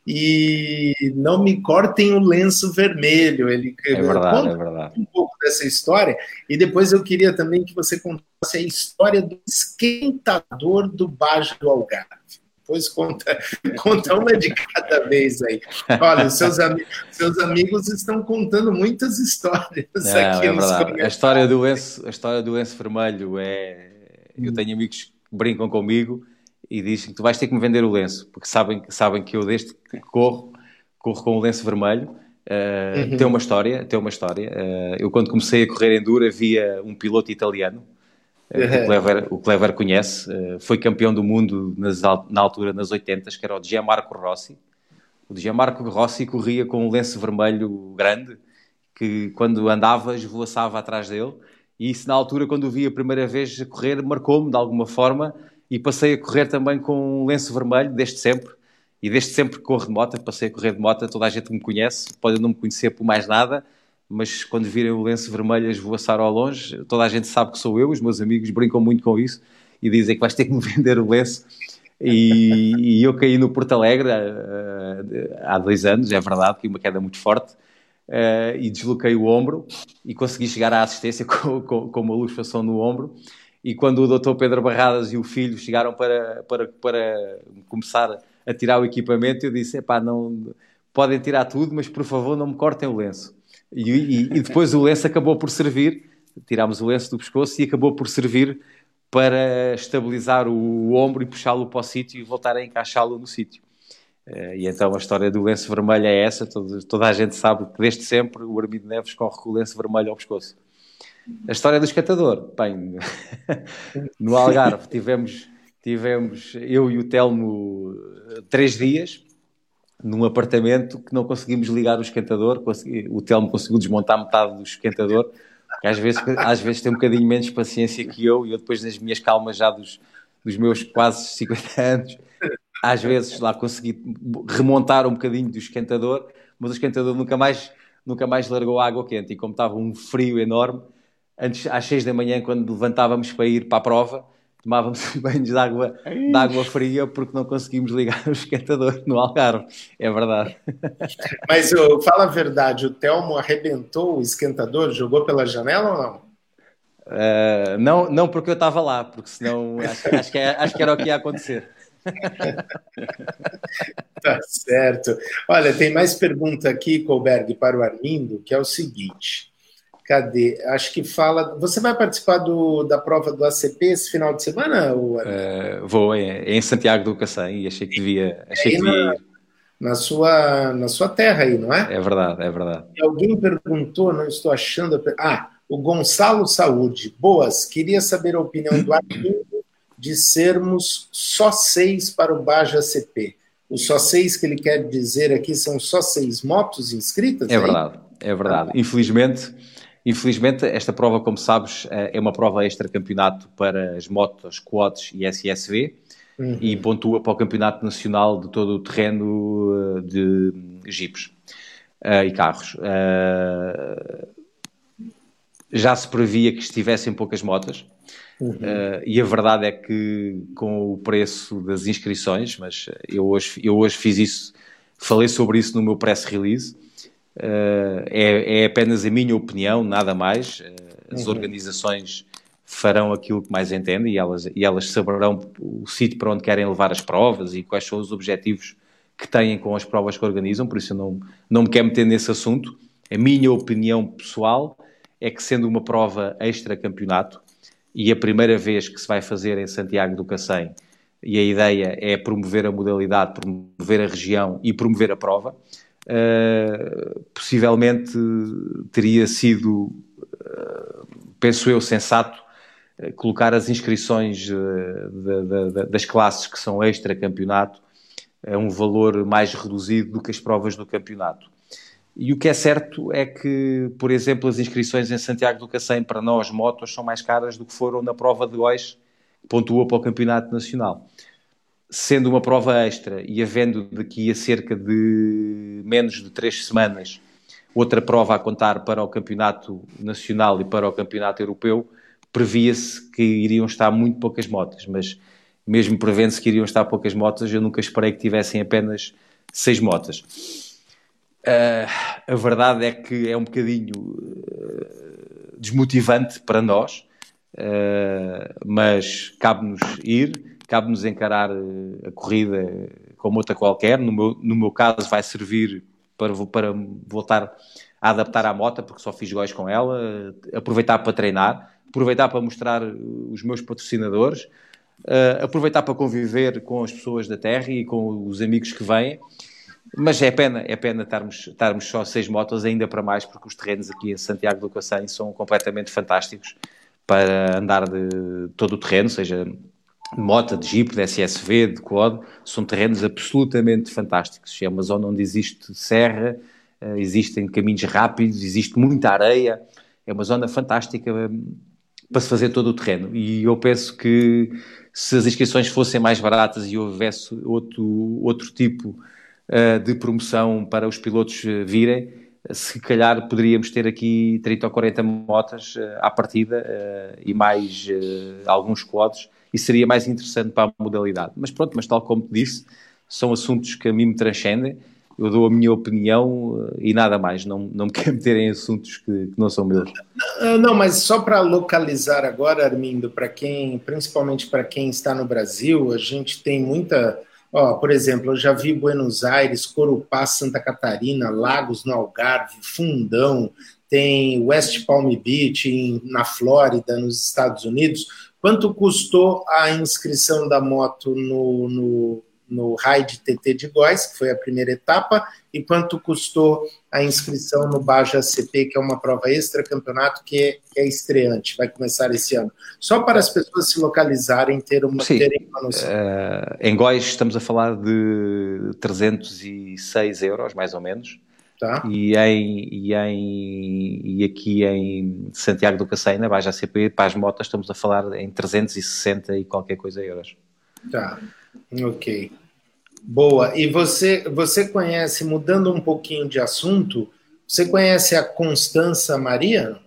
e não me cortem o lenço vermelho. Ele é verdade, é verdade. um pouco dessa história. E depois eu queria também que você contasse a história do esquentador do Baja do Algarve. Depois conta, conta uma de cada vez aí. Olha, seus, ami seus amigos estão contando muitas histórias Não, aqui é verdade. A história do lenço, a história do lenço vermelho é. Eu hum. tenho amigos que brincam comigo e dizem que tu vais ter que me vender o lenço, porque sabem, sabem que eu desde que corro, corro com o lenço vermelho. Uh, uhum. Tem uma história, tem uma história. Uh, eu quando comecei a correr enduro havia um piloto italiano o, Clever, o Clever conhece, eh, foi campeão do mundo nas, na altura, nas 80, que era o Gianmarco Rossi. O Gianmarco Rossi corria com um lenço vermelho grande que quando andava esvoaçava atrás dele. E isso na altura quando o vi a primeira vez a correr marcou-me de alguma forma. E passei a correr também com um lenço vermelho desde sempre. E desde sempre corro de moto, passei a correr de moto, toda a gente me conhece, pode não me conhecer por mais nada, mas quando virem o lenço vermelho a esvoaçar ao longe, toda a gente sabe que sou eu, os meus amigos brincam muito com isso e dizem que vais ter que me vender o lenço. E, e eu caí no Porto Alegre uh, há dois anos, é verdade, que uma queda muito forte, uh, e desloquei o ombro e consegui chegar à assistência com, com, com uma luxação no ombro. E quando o doutor Pedro Barradas e o filho chegaram para, para, para começar a tirar o equipamento, eu disse: epá, não, podem tirar tudo, mas por favor não me cortem o lenço. E, e, e depois o lenço acabou por servir, tirámos o lenço do pescoço e acabou por servir para estabilizar o, ombro e puxá-lo para o sítio e voltar a encaixá-lo no sítio. Uh, e então a história do lenço vermelho é essa, todo, toda a gente sabe que desde sempre o Armido Neves corre com o lenço vermelho ao pescoço. A história do escatador, bem, no Algarve tivemos, tivemos eu e o Telmo três dias num apartamento que não conseguimos ligar o esquentador, consegui, o Telmo conseguiu desmontar metade do esquentador, que às vezes, às vezes tem um bocadinho menos paciência que eu, e eu depois nas minhas calmas já dos, dos meus quase 50 anos, às vezes lá consegui remontar um bocadinho do esquentador, mas o esquentador nunca mais, nunca mais largou a água quente, e como estava um frio enorme, antes, às 6 da manhã, quando levantávamos para ir para a prova, tomávamos banhos de água, de água fria porque não conseguimos ligar o esquentador no Algarve. É verdade. Mas eu, fala a verdade, o Telmo arrebentou o esquentador, jogou pela janela ou não? Uh, não, não porque eu estava lá, porque senão acho, acho, que, é, acho que era o que ia acontecer. tá certo. Olha, tem mais pergunta aqui, Colberg, para o Armindo, que é o seguinte. Cadê? Acho que fala. Você vai participar do, da prova do ACP esse final de semana? Ou... Uh, vou, é, é, em Santiago do Cacém e achei que devia, achei que devia na, na, sua, na sua terra aí, não é? É verdade, é verdade. E alguém perguntou, não estou achando. Ah, o Gonçalo Saúde. Boas, queria saber a opinião do Arlindo de sermos só seis para o Baja ACP. Os só seis que ele quer dizer aqui são só seis motos inscritas? É aí? verdade, é verdade. Ah, Infelizmente Infelizmente, esta prova, como sabes, eh, é uma prova extra-campeonato para as motos, quads e SSV uhum. e pontua para o Campeonato Nacional de todo o terreno eh, de jipes uh, e carros. Uh, já se previa que estivessem poucas motas uhum. uh, e a verdade é que com o preço das inscrições, mas eu hoje, eu hoje fiz isso, falei sobre isso no meu press release, é, é, apenas a minha opinião, nada mais. Uh, as uhum. organizações farão aquilo que mais entendem e elas, e elas saberão o sítio para onde querem levar as provas e quais são os objetivos que têm com as provas que organizam, por isso eu não, não me quero meter nesse assunto. A minha opinião pessoal é que, sendo uma prova extra-campeonato e a primeira vez que se vai fazer em Santiago do Cacém, e a ideia é promover a modalidade, promover a região e promover a prova, uh, possivelmente teria sido, uh, penso eu, sensato uh, colocar as inscrições das classes que são extra-campeonato a um valor mais reduzido do que as provas do campeonato. E o que é certo é que, por exemplo, as inscrições em Santiago do Cacém para nós, motos, são mais caras do que foram na prova de Ois, que pontua para o Campeonato Nacional sendo uma prova extra e havendo daqui a cerca de menos de três semanas outra prova a contar para o campeonato nacional e para o campeonato europeu, previa-se que iriam estar muito poucas motas, mas mesmo prevendo-se que iriam estar poucas motas, eu nunca esperei que tivessem apenas seis motas. Uh, a verdade é que é um bocadinho uh, desmotivante para nós, uh, mas cabe-nos ir cabe-nos encarar a corrida como outra qualquer. No meu, no meu caso, vai servir para, para voltar a adaptar à moto, porque só fiz góis com ela, aproveitar para treinar, aproveitar para mostrar eh, os meus patrocinadores, uh, aproveitar para conviver com as pessoas da terra e com os amigos que vêm. Mas é pena, é pena estarmos, estarmos só seis motos, ainda para mais, porque os terrenos aqui em Santiago do Cacém são completamente fantásticos para andar de todo o terreno, seja Mota, de Jeep, de SSV, de Quad, são terrenos absolutamente fantásticos. É uma zona onde existe serra, uh, existem caminhos rápidos, existe muita areia, é uma zona fantástica um, para se fazer todo o terreno. E eu penso que se as inscrições fossem mais baratas e houvesse outro, outro tipo uh, de promoção para os pilotos virem, se calhar poderíamos ter aqui 30 ou 40 motas à partida e mais alguns quads e seria mais interessante para a modalidade. Mas pronto, mas tal como te disse, são assuntos que a mim me transcendem, eu dou a minha opinião e nada mais, não, não me quero meter em assuntos que, que não são meus. Não, não mas só para localizar agora, Armindo, para quem, principalmente para quem está no Brasil, a gente tem muita Ó, por exemplo, eu já vi Buenos Aires, Corupá, Santa Catarina, Lagos no Algarve, Fundão, tem West Palm Beach na Flórida, nos Estados Unidos. Quanto custou a inscrição da moto no, no no Raid TT de Góis, que foi a primeira etapa, e quanto custou a inscrição no Baja CP, que é uma prova extra campeonato que é, que é estreante, vai começar esse ano. Só para as pessoas se localizarem, ter uma, Sim. terem uma noção. Uh, em Góis estamos a falar de 306 euros, mais ou menos. Tá. E, em, e, em, e aqui em Santiago do Cacém, na Baja CP, para as motas, estamos a falar em 360 e qualquer coisa euros. Tá, ok. Boa. E você, você conhece, mudando um pouquinho de assunto, você conhece a Constança Maria?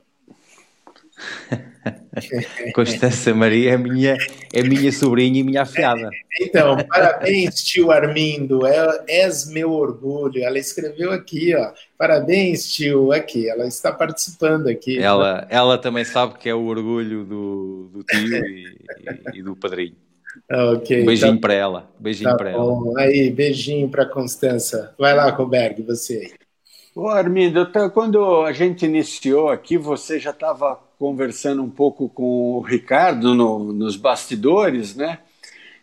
Constança Maria é minha, é minha sobrinha e minha afilhada. Então, parabéns, tio Armindo, é, és meu orgulho. Ela escreveu aqui, ó. Parabéns, tio, aqui. Ela está participando aqui. Ela, ela também sabe que é o orgulho do, do tio e, e, e do padrinho. Okay, um beijinho tá, para ela. Beijinho tá para ela. Aí, beijinho para Constança. Vai lá, Roberg, você. Ô, Armindo, quando a gente iniciou aqui, você já estava conversando um pouco com o Ricardo no, nos bastidores, né?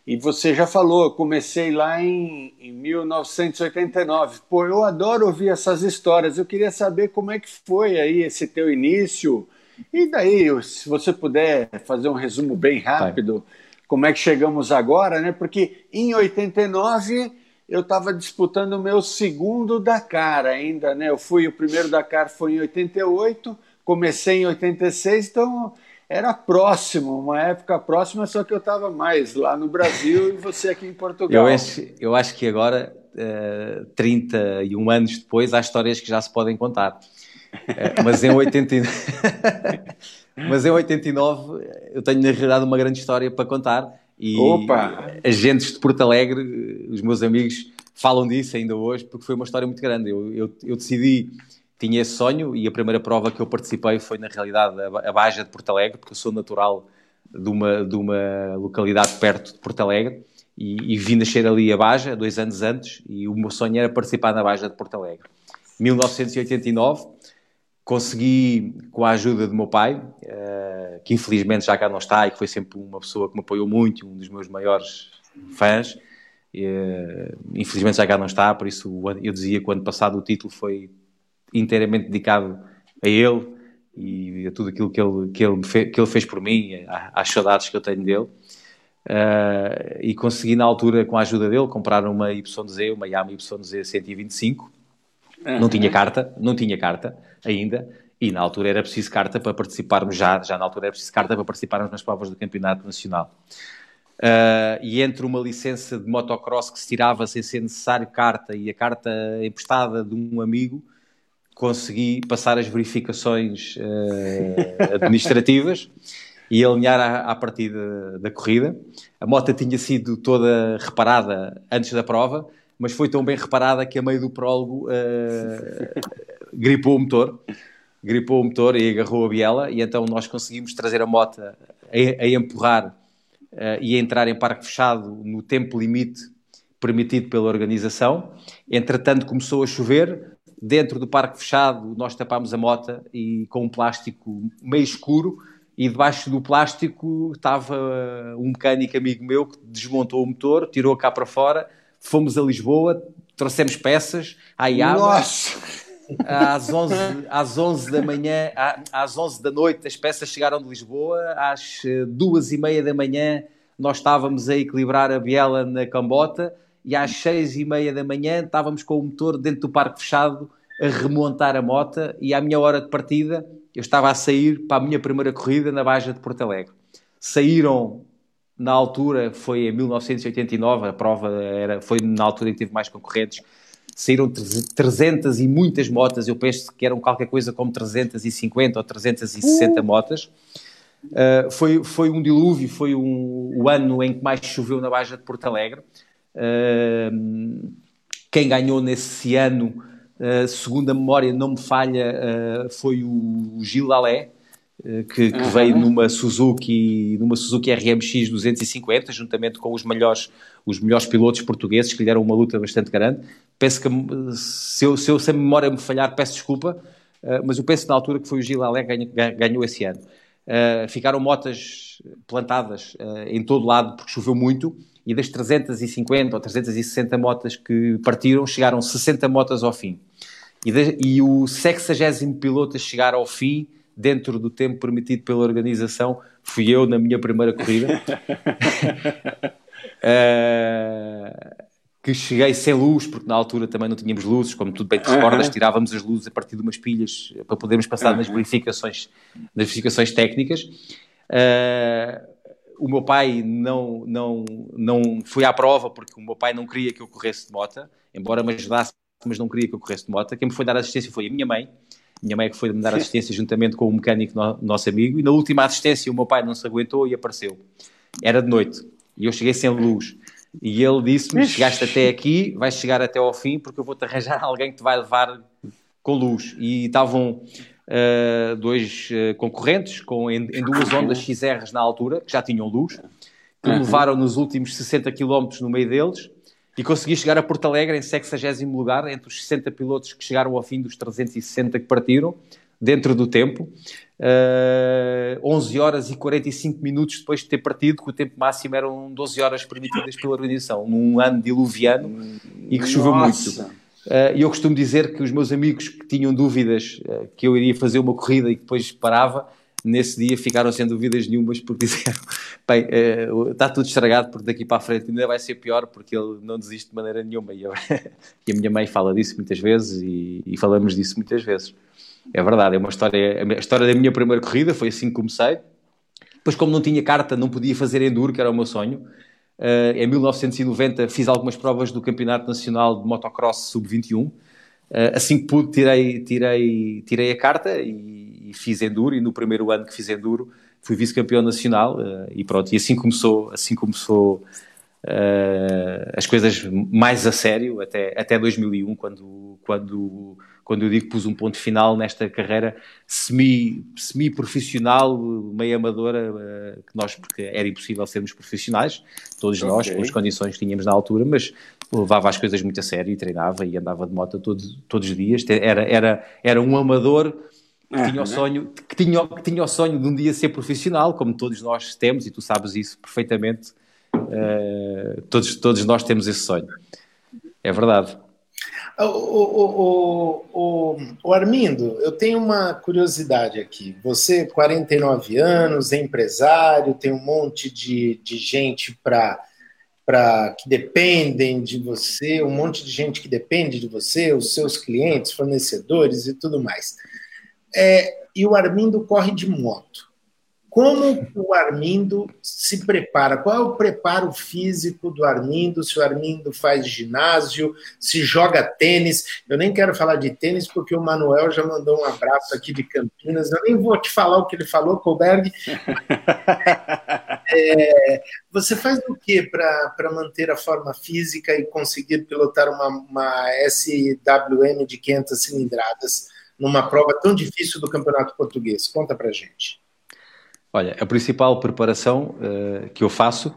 E você já falou, eu comecei lá em, em 1989. Pô, eu adoro ouvir essas histórias. Eu queria saber como é que foi aí esse teu início. E daí, se você puder fazer um resumo bem rápido. Como é que chegamos agora, né? Porque em 89 eu estava disputando o meu segundo Dakar ainda, né? Eu fui, o primeiro Dakar foi em 88, comecei em 86, então era próximo, uma época próxima, só que eu estava mais lá no Brasil e você aqui em Portugal. Eu acho, eu acho que agora, uh, eh, 31 anos depois, há histórias que já se podem contar. Uh, mas em 89. Mas em 89 eu tenho na realidade uma grande história para contar e Opa. agentes de Porto Alegre, os meus amigos falam disso ainda hoje porque foi uma história muito grande. Eu, eu, eu decidi, tinha esse sonho e a primeira prova que eu participei foi na realidade a, Baja de Porto Alegre, porque eu sou natural de uma, de uma localidade perto de Porto Alegre e, e vim nascer ali a Baja dois anos antes e o meu sonho era participar na Baja de Porto Alegre. 1989 consegui, com a ajuda do meu pai, uh, que infelizmente já cá não está e que foi sempre uma pessoa que me apoiou muito, um dos meus maiores fãs, uh, infelizmente já cá não está, por isso eu dizia que o ano passado o título foi inteiramente dedicado a ele e a tudo aquilo que ele, que ele, fez, que ele fez por mim, às saudades que eu tenho dele. Uh, e consegui na altura, com a ajuda dele, comprar uma YZ, uma Yamaha YZ 125. Uhum. Não tinha carta, não tinha carta ainda, e na altura era preciso carta para participarmos, já, já na altura era preciso carta para participarmos nas provas do Campeonato Nacional. Uh, e entre uma licença de motocross que se tirava sem ser necessário carta e a carta emprestada de um amigo, consegui passar as verificações uh, administrativas e alinhar à, à partida da corrida. A moto tinha sido toda reparada antes da prova, mas foi tão bem reparada que a meio do prólogo uh, gripou o motor, gripou o motor e agarrou a biela, e então nós conseguimos trazer a moto a, a empurrar uh, e a entrar em parque fechado no tempo limite permitido pela organização. Entretanto, começou a chover. Dentro do parque fechado, nós tapámos a moto e com um plástico meio escuro. E debaixo do plástico estava um mecânico amigo meu que desmontou o motor, tirou cá para fora. Fomos a Lisboa, trouxemos peças à IABA. Nossa! às 11, às 11 da manhã, às 11 da noite, as peças chegaram de Lisboa, às eh, duas e meia da manhã nós estávamos a equilibrar a biela na cambota e às seis e meia da manhã estávamos com o motor dentro do parque fechado a remontar a mota e à minha hora de partida eu estava a sair para a minha primeira corrida na Baja de Porto Alegre. Saíram na altura, foi em 1989, a prova era, foi na altura em que teve mais concorrentes, saíram 300 e muitas motas, eu penso que eram qualquer coisa como 350 ou 360 uh. motas. Uh, foi, foi um dilúvio, foi um, o ano em que mais choveu na Baja de Porto Alegre. Quem ganhou nesse ano, uh, segundo a memória não me falha, foi o Gil Alé, que, que uhum. veio numa Suzuki, numa Suzuki RMX 250, juntamente com os melhores, os melhores pilotos portugueses, que lhe deram uma luta bastante grande. Penso que, se, eu, se, eu, se a memória me falhar, peço desculpa, mas eu penso na altura que foi o Gil Alé que ganhou, ganhou esse ano. Ficaram motas plantadas em todo lado porque choveu muito e das 350 ou 360 motas que partiram, chegaram 60 motas ao fim. E, de, e o 60 piloto a chegar ao fim, dentro do tempo permitido pela organização, fui eu na minha primeira corrida. uh, que cheguei sem luz, porque na altura também não tínhamos luzes, como tudo bem te recordas, uhum. tirávamos as luzes a partir de umas pilhas para podermos passar uhum. nas, verificações, nas verificações técnicas. Uh, o meu pai não, não, não foi à prova porque o meu pai não queria que eu corresse de moto, embora me ajudasse, mas não queria que eu corresse de moto. Quem me foi dar assistência foi a minha mãe. Minha mãe é que foi me dar assistência juntamente com o mecânico no, nosso amigo. E na última assistência o meu pai não se aguentou e apareceu. Era de noite. E eu cheguei sem luz. E ele disse-me: chegaste até aqui, vais chegar até ao fim, porque eu vou-te arranjar alguém que te vai levar com luz. E estavam uh, dois uh, concorrentes com, em, em, duas ondas XRs na altura, que já tinham luz, que me levaram nos últimos 60 km no meio deles. E consegui chegar a Porto Alegre em 60 lugar, entre os 60 pilotos que chegaram ao fim dos 360 que partiram, dentro do tempo uh, 11 horas e 45 minutos depois de ter partido, que o tempo máximo eram 12 horas permitidas pela organização, num ano diluviano e que choveu muito. Uh, e eu costumo dizer que os meus amigos que tinham dúvidas uh, que eu iria fazer uma corrida e que depois parava, nesse dia ficaram sem dúvidas nenhumas porque disseram bem, uh, está tudo estragado porque daqui para a frente ainda vai ser pior porque ele não desiste de maneira nenhuma e, eu, e a minha mãe fala disso muitas vezes e, e falamos disso muitas vezes. É verdade, é uma história. A história da minha primeira corrida foi assim que comecei. Depois, como não tinha carta, não podia fazer enduro, que era o meu sonho. Uh, em 1990 fiz algumas provas do Campeonato Nacional de Motocross Sub-21. Uh, eh, assim que pude, tirei, tirei, tirei a carta e, e, fiz enduro. E no primeiro ano que fiz enduro, fui vice-campeão nacional. Uh, e pronto, e assim começou, assim começou as coisas mais a sério, até, até 2001, quando, quando quando eu digo que pus um ponto final nesta carreira semi-profissional, semi meio amadora, uh, que nós, porque era impossível sermos profissionais, todos okay. nós, com as condições que tínhamos na altura, mas levava as coisas muito a sério e treinava e andava de moto todos, todos os dias. Era, era, era um amador que tinha, o sonho, que, tinha, que tinha o sonho de um dia ser profissional, como todos nós temos, e tu sabes isso perfeitamente. Uh, todos, todos nós temos esse sonho. É verdade. O, o, o, o, Armindo, eu tenho uma curiosidade aqui. Você, 49 anos, é empresário, tem um monte de, de gente para que dependem de você, um monte de gente que depende de você, os seus clientes, fornecedores e tudo mais. É, e o Armindo corre de moto. Como o Armindo se prepara? Qual é o preparo físico do Armindo? Se o Armindo faz ginásio, se joga tênis. Eu nem quero falar de tênis, porque o Manuel já mandou um abraço aqui de Campinas. Eu nem vou te falar o que ele falou, Colberg. É, você faz o que para manter a forma física e conseguir pilotar uma, uma SWM de 500 cilindradas numa prova tão difícil do Campeonato Português? Conta para gente. Olha, a principal preparação uh, que eu faço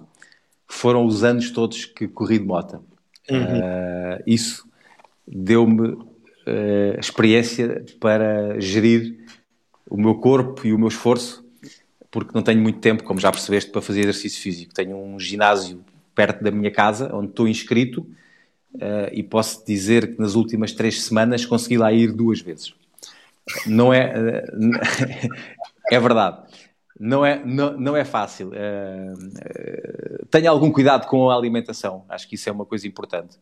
foram os anos todos que corri de moto. Uhum. Uh, isso deu-me uh, experiência para gerir o meu corpo e o meu esforço, porque não tenho muito tempo, como já percebeste, para fazer exercício físico. Tenho um ginásio perto da minha casa, onde estou inscrito, uh, e posso dizer que nas últimas três semanas consegui lá ir duas vezes. Não é. é verdade não é, não, não é fácil. Uh, uh, tenha algum cuidado com a alimentação, acho que isso é uma coisa importante.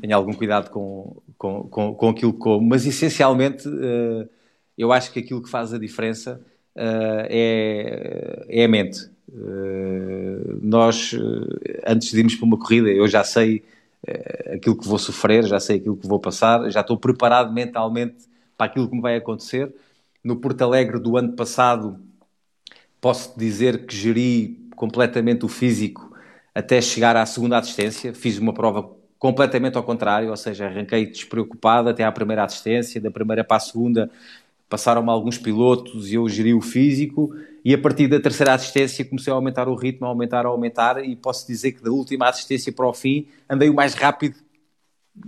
tenho algum cuidado com, com, com, com aquilo que como, mas essencialmente uh, eu acho que aquilo que faz a diferença é, é a mente. Nós, antes de irmos para uma corrida, eu já sei aquilo que vou sofrer, já sei aquilo que vou passar, já estou preparado mentalmente para aquilo que me vai acontecer. No Porto Alegre do ano passado, posso dizer que geri completamente o físico até chegar à segunda assistência. Fiz uma prova completamente ao contrário, ou seja, arranquei despreocupado até à primeira assistência, da primeira para a segunda passaram-me alguns pilotos e eu geri o físico e a partir da terceira assistência comecei a aumentar o ritmo, a aumentar, a aumentar e posso dizer que da última assistência para o fim andei o mais rápido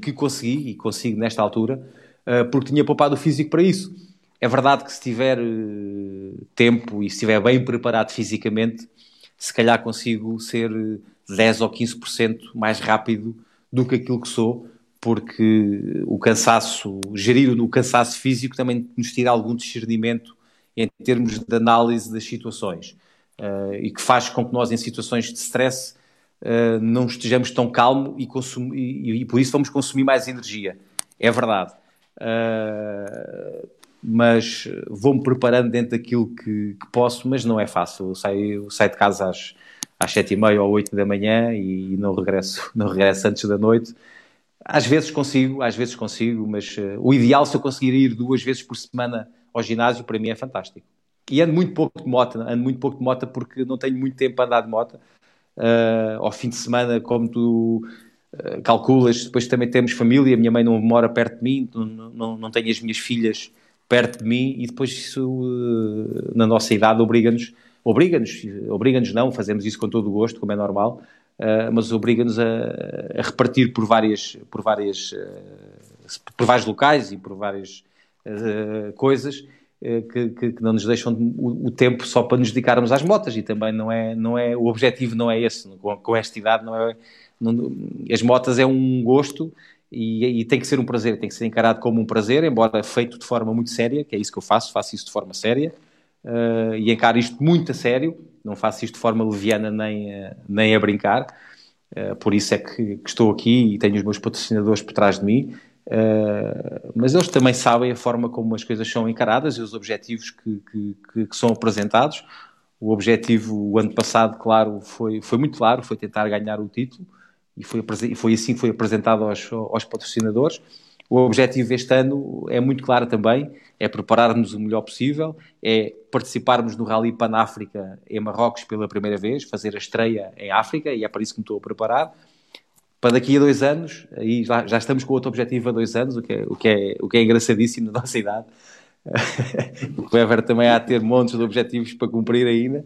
que consegui e consigo nesta altura eh, porque tinha poupado o físico para isso. É verdade que se tiver eh, tempo e se estiver bem preparado fisicamente, se calhar consigo ser 10 ou 15% mais rápido do que aquilo que sou, porque o cansaço, gerir o cansaço físico também nos tira algum discernimento em termos de análise das situações uh, e que faz com que nós em situações de stress uh, não estejamos tão calmos e, e, e, por isso vamos consumir mais energia. É verdade. Uh, mas vou-me preparando dentro daquilo que, que, posso, mas não é fácil. Eu saio, saio de casa às às sete e meia ou oito da manhã e não regresso, não regresso antes da noite. Às vezes consigo, às vezes consigo, mas uh, o ideal se eu conseguir ir duas vezes por semana ao ginásio, para mim é fantástico. E ando muito pouco de moto, ando muito pouco de moto porque não tenho muito tempo para andar de moto. Uh, ao fim de semana, como tu uh, calculas, depois também temos família, minha mãe não mora perto de mim, não, não, não tenho as minhas filhas perto de mim e depois isso, na nossa idade, obriga-nos obriga-nos, obriga-nos não, fazemos isso com todo o gosto, como é normal, uh, mas obriga-nos a, a, repartir por várias, por várias, uh, por vários locais e por várias coisas que, que, que, não nos deixam o, o, tempo só para nos dedicarmos às motas e também não é, não é, o objetivo não é esse, com, com esta idade não é, não, as motas é um gosto e, e, tem que ser um prazer, tem que ser encarado como um prazer, embora feito de forma muito séria, que é isso que eu faço, faço isso de forma séria, uh, e encaro isto muito a sério, não faço isto de forma leviana nem, uh, nem a brincar, uh, por isso é que, que, estou aqui e tenho os meus patrocinadores por trás de mim, mas eles também sabem a forma como as coisas são encaradas e os objetivos que, que, que são apresentados. O objetivo, o ano passado, claro, foi, foi muito claro, foi tentar ganhar o título, e foi, foi assim que foi apresentado aos, aos patrocinadores. O objetivo este ano é muito claro também, é preparar-nos o melhor possível, é participarmos no Rally Pan-África em Marrocos pela primeira vez, fazer a estreia em África, e é para isso que me estou a preparar. Para daqui a dois anos, aí já, já estamos com outro objetivo a dois anos, o que é, o que é, o que é engraçadíssimo na nossa idade. o Weber também há a ter montes de objetivos para cumprir ainda.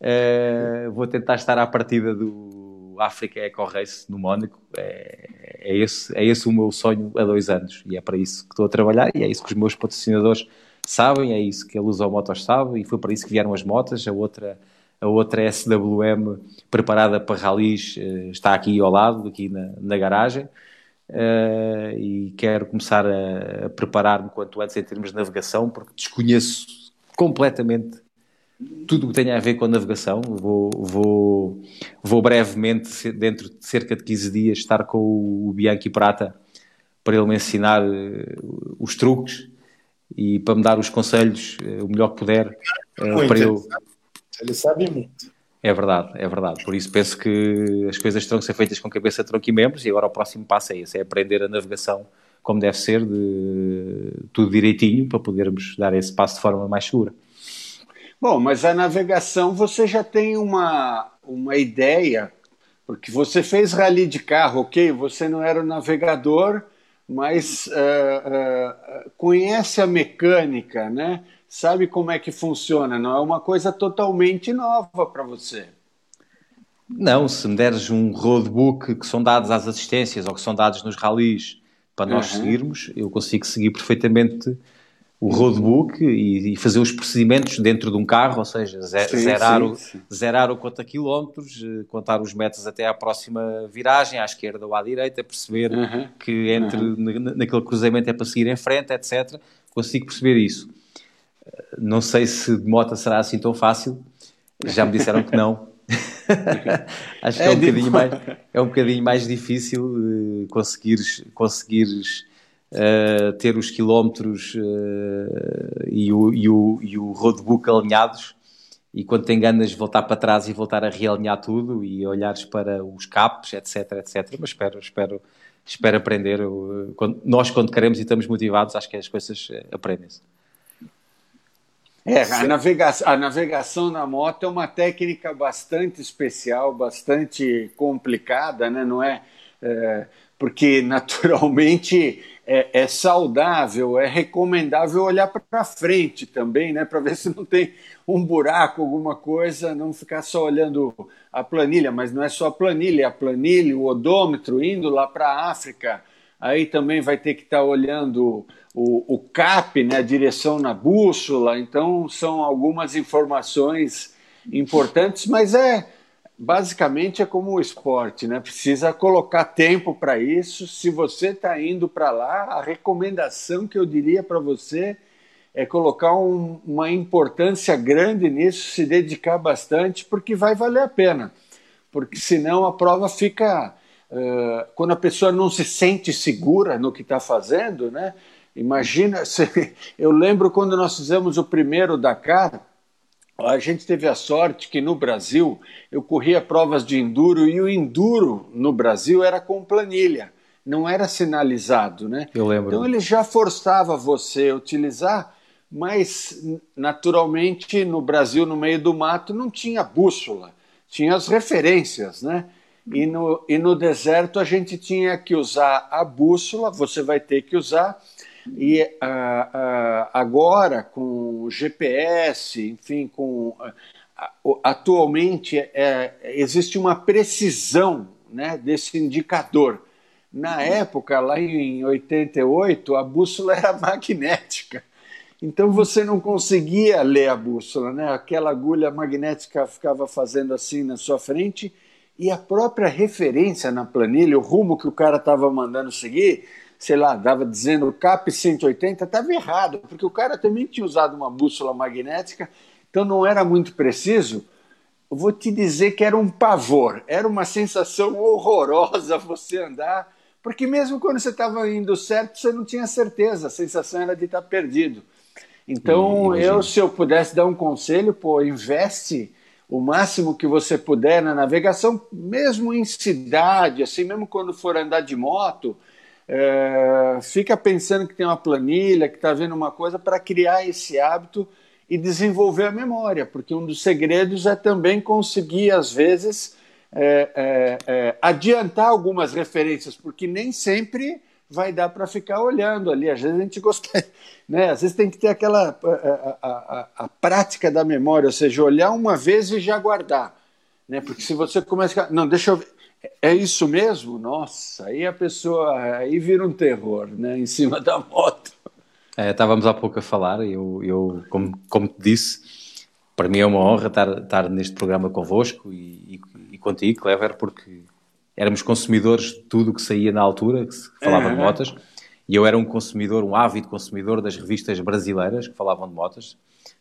Uh, vou tentar estar à partida do África Eco Race no Mónaco. É, é, esse, é esse o meu sonho há dois anos e é para isso que estou a trabalhar e é isso que os meus patrocinadores sabem, é isso que a Luz ao Motos sabe e foi para isso que vieram as motas. A outra, a outra SWM preparada para ralis eh, está aqui ao lado, aqui na, na garagem. Uh, e quero começar a, a preparar-me quanto antes em termos de navegação, porque desconheço completamente tudo o que tenha a ver com a navegação. Vou, vou, vou brevemente, dentro de cerca de 15 dias, estar com o Bianchi Prata para ele me ensinar eh, os truques e para me dar os conselhos eh, o melhor que puder. Eh, para eu... Ele sabe muito. É verdade, é verdade. Por isso penso que as coisas terão que ser feitas com cabeça, tronco e membros e agora o próximo passo é esse, é aprender a navegação como deve ser, de tudo direitinho, para podermos dar esse passo de forma mais segura. Bom, mas a navegação você já tem uma, uma ideia, porque você fez rally de carro, ok? Você não era o navegador, mas uh, uh, conhece a mecânica, né? Sabe como é que funciona, não é uma coisa totalmente nova para você. Não, se me deres um roadbook que são dados às assistências ou que são dados nos rallies para nós uhum. seguirmos, eu consigo seguir perfeitamente o roadbook e, e, fazer os procedimentos dentro de um carro, ou seja, sim, zerar, sim, o, sim. zerar o conta quilómetros, eh, contar os metros até à próxima viragem, à esquerda ou à direita, perceber uhum. que entre uhum. naquele cruzamento é para seguir em frente, etc. Consigo perceber isso. Eh, não sei se de moto será assim tão fácil, já me disseram que não, Acho que é, é, um bocadinho mais, é um bocadinho mais difícil uh, conseguires, conseguires uh, ter os quilómetros uh, e, o, e, o, e o roadbook alinhados e quando te enganas voltar para trás e voltar a realinhar tudo e olhares para os capos, etc, etc. Mas espero, espero, espero aprender. Quando, nós, quando queremos e estamos motivados, acho que as coisas aprendem-se. É, a navegação, a navegação na moto é uma técnica bastante especial, bastante complicada, né? não é? é porque naturalmente é, é, saudável, é recomendável olhar para frente também, né? Para ver se não tem um buraco, alguma coisa, não ficar só olhando a planilha, mas não é só a planilha, é a planilha, o odômetro, indo lá para a África, aí também vai ter que estar tá olhando o, o CAP, né, a direção na bússola, então são algumas informações importantes, mas é basicamente é como o esporte, né? Precisa colocar tempo para isso. Se você está indo para lá, a recomendação que eu diria para você é colocar um, uma importância grande nisso, se dedicar bastante, porque vai valer a pena. Porque senão a prova fica. Uh, quando a pessoa não se sente segura no que está fazendo, né? Imagina, eu lembro quando nós fizemos o primeiro Dakar, a gente teve a sorte que no Brasil eu corria provas de enduro e o enduro no Brasil era com planilha, não era sinalizado, né? Eu lembro. Então ele já forçava você a utilizar, mas naturalmente no Brasil, no meio do mato, não tinha bússola, tinha as referências, né? E no, e no deserto a gente tinha que usar a bússola, você vai ter que usar e uh, uh, agora, com GPS, enfim, com uh, atualmente é, existe uma precisão né, desse indicador. Na época, lá em 88, a bússola era magnética. Então você não conseguia ler a bússola, né? Aquela agulha magnética ficava fazendo assim na sua frente e a própria referência na planilha, o rumo que o cara estava mandando seguir, sei lá, dava dizendo CAP 180, estava errado, porque o cara também tinha usado uma bússola magnética, então não era muito preciso. Eu vou te dizer que era um pavor, era uma sensação horrorosa você andar, porque mesmo quando você estava indo certo, você não tinha certeza, a sensação era de estar perdido. Então, eu, se eu pudesse dar um conselho, pô, investe o máximo que você puder na navegação, mesmo em cidade, assim, mesmo quando for andar de moto, é, fica pensando que tem uma planilha, que está vendo uma coisa para criar esse hábito e desenvolver a memória, porque um dos segredos é também conseguir, às vezes, é, é, é adiantar algumas referências, porque nem sempre vai dar para ficar olhando ali. Às vezes a gente gosta, né? Às vezes tem que ter aquela a, a, a, a, prática da memória, ou seja, olhar uma vez e já guardar, né? Porque se você começa, não, deixa eu ver, é isso mesmo? Nossa, aí a pessoa aí vira um terror, né? Em cima da moto. É, estávamos há pouco a falar, eu, eu como, como te disse, para mim é uma honra estar, estar neste programa convosco e, e, e contigo, Clever, porque éramos consumidores de tudo o que saía na altura, que se falava uhum. de motas, e eu era um consumidor, um ávido consumidor das revistas brasileiras que falavam de motas,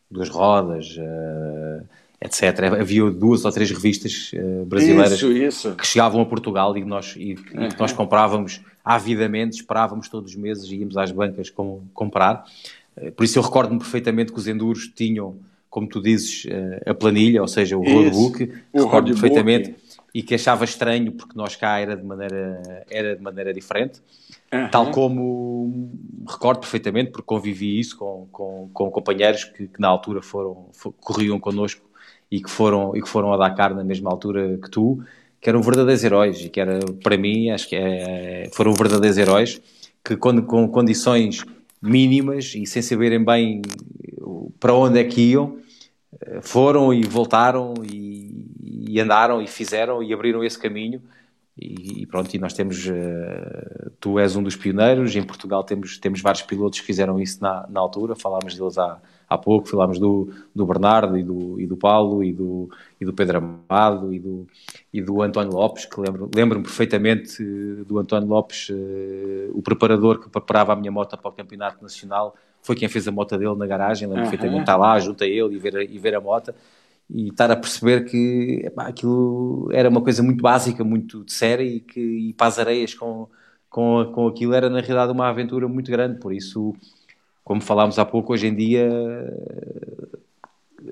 duas rodas, uh, etc. Havia duas ou três revistas uh, brasileiras isso, isso. que chegavam a Portugal e, nós, e, uhum. e que nós comprávamos avidamente, esperávamos todos os meses e íamos às bancas com, comprar. Uh, por isso eu recordo-me perfeitamente que os enduros tinham, como tu dizes, uh, a planilha, ou seja, o roadbook. Recordo-me perfeitamente e que achava estranho porque nós cá era de maneira, era de maneira diferente. Uhum. Tal como recordo perfeitamente, porque convivi isso com, com, com companheiros que, que, na altura foram, for, corriam connosco e que foram e que foram a Dakar na mesma altura que tu, que eram verdadeiros heróis e que era para mim acho que é, foram verdadeiros heróis que quando com condições mínimas e sem saberem bem para onde é que iam foram e voltaram e, e andaram e fizeram e abriram esse caminho e, pronto, e nós temos, uh, tu és um dos pioneiros, em Portugal temos, temos vários pilotos que fizeram isso na, na altura, falámos deles há, há pouco, falámos do, do Bernardo e do, e do Paulo e do, e do Pedro Amado e do, e do António Lopes, que lembro, lembro-me perfeitamente do António Lopes, uh, o preparador que preparava a minha moto para o Campeonato Nacional, foi quem fez a moto dele na garagem, lembro uhum. perfeitamente, está lá junto a ele e ver, e ver a moto, e estar a perceber que epá, aquilo era uma coisa muito básica, muito de série e que e para as areias com, com, com aquilo era na realidade uma aventura muito grande. Por isso, como falámos há pouco, hoje em dia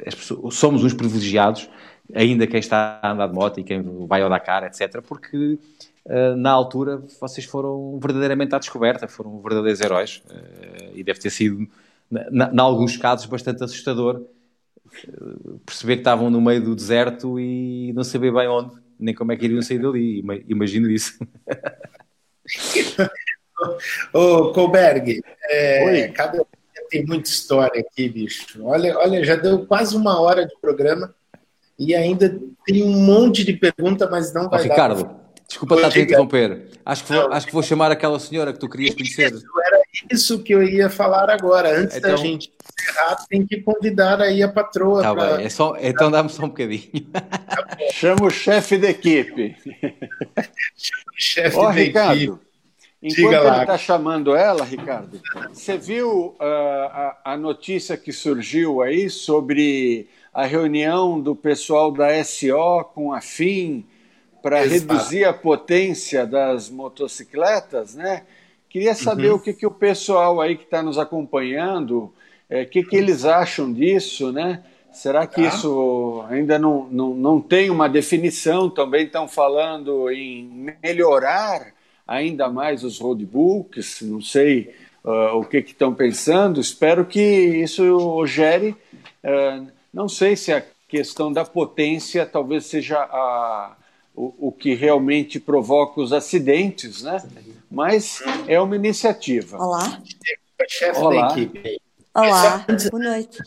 pessoas, somos uns privilegiados, ainda quem está a andar de moto e quem vai ao Dakar, etc., porque uh, na altura vocês foram verdadeiramente à descoberta, foram verdadeiros heróis uh, e deve ter sido, em alguns casos, bastante assustador perceber que estavam no meio do deserto e não saber bem onde, nem como é que iriam sair dali. Imagino isso. Ô, Colberg, é, cada tem muita história aqui, bicho. Olha, olha, já deu quase uma hora de programa e ainda tem um monte de pergunta, mas não vai Ô, Ricardo, dar. desculpa estar a te interromper. Acho que, vou, acho que vou chamar aquela senhora que tu querias conhecer. Isso, era isso que eu ia falar agora. Antes então... da gente encerrar, tem que convidar aí a patroa. Tá pra... bem, é só, então dá-me só um bocadinho. Tá Chama o chefe da equipe. Chama o chefe da Ricardo, equipe. Enquanto ele está chamando ela, Ricardo, você viu uh, a, a notícia que surgiu aí sobre a reunião do pessoal da SO com a FIM para reduzir a potência das motocicletas, né? Queria saber uhum. o que, que o pessoal aí que está nos acompanhando, o é, que, que eles acham disso, né? Será que ah. isso ainda não, não, não tem uma definição? Também estão falando em melhorar ainda mais os roadbooks, não sei uh, o que estão pensando. Espero que isso gere, uh, não sei se a questão da potência talvez seja a, o, o que realmente provoca os acidentes, né? Mas é uma iniciativa. Olá. Olá. Olá, boa noite.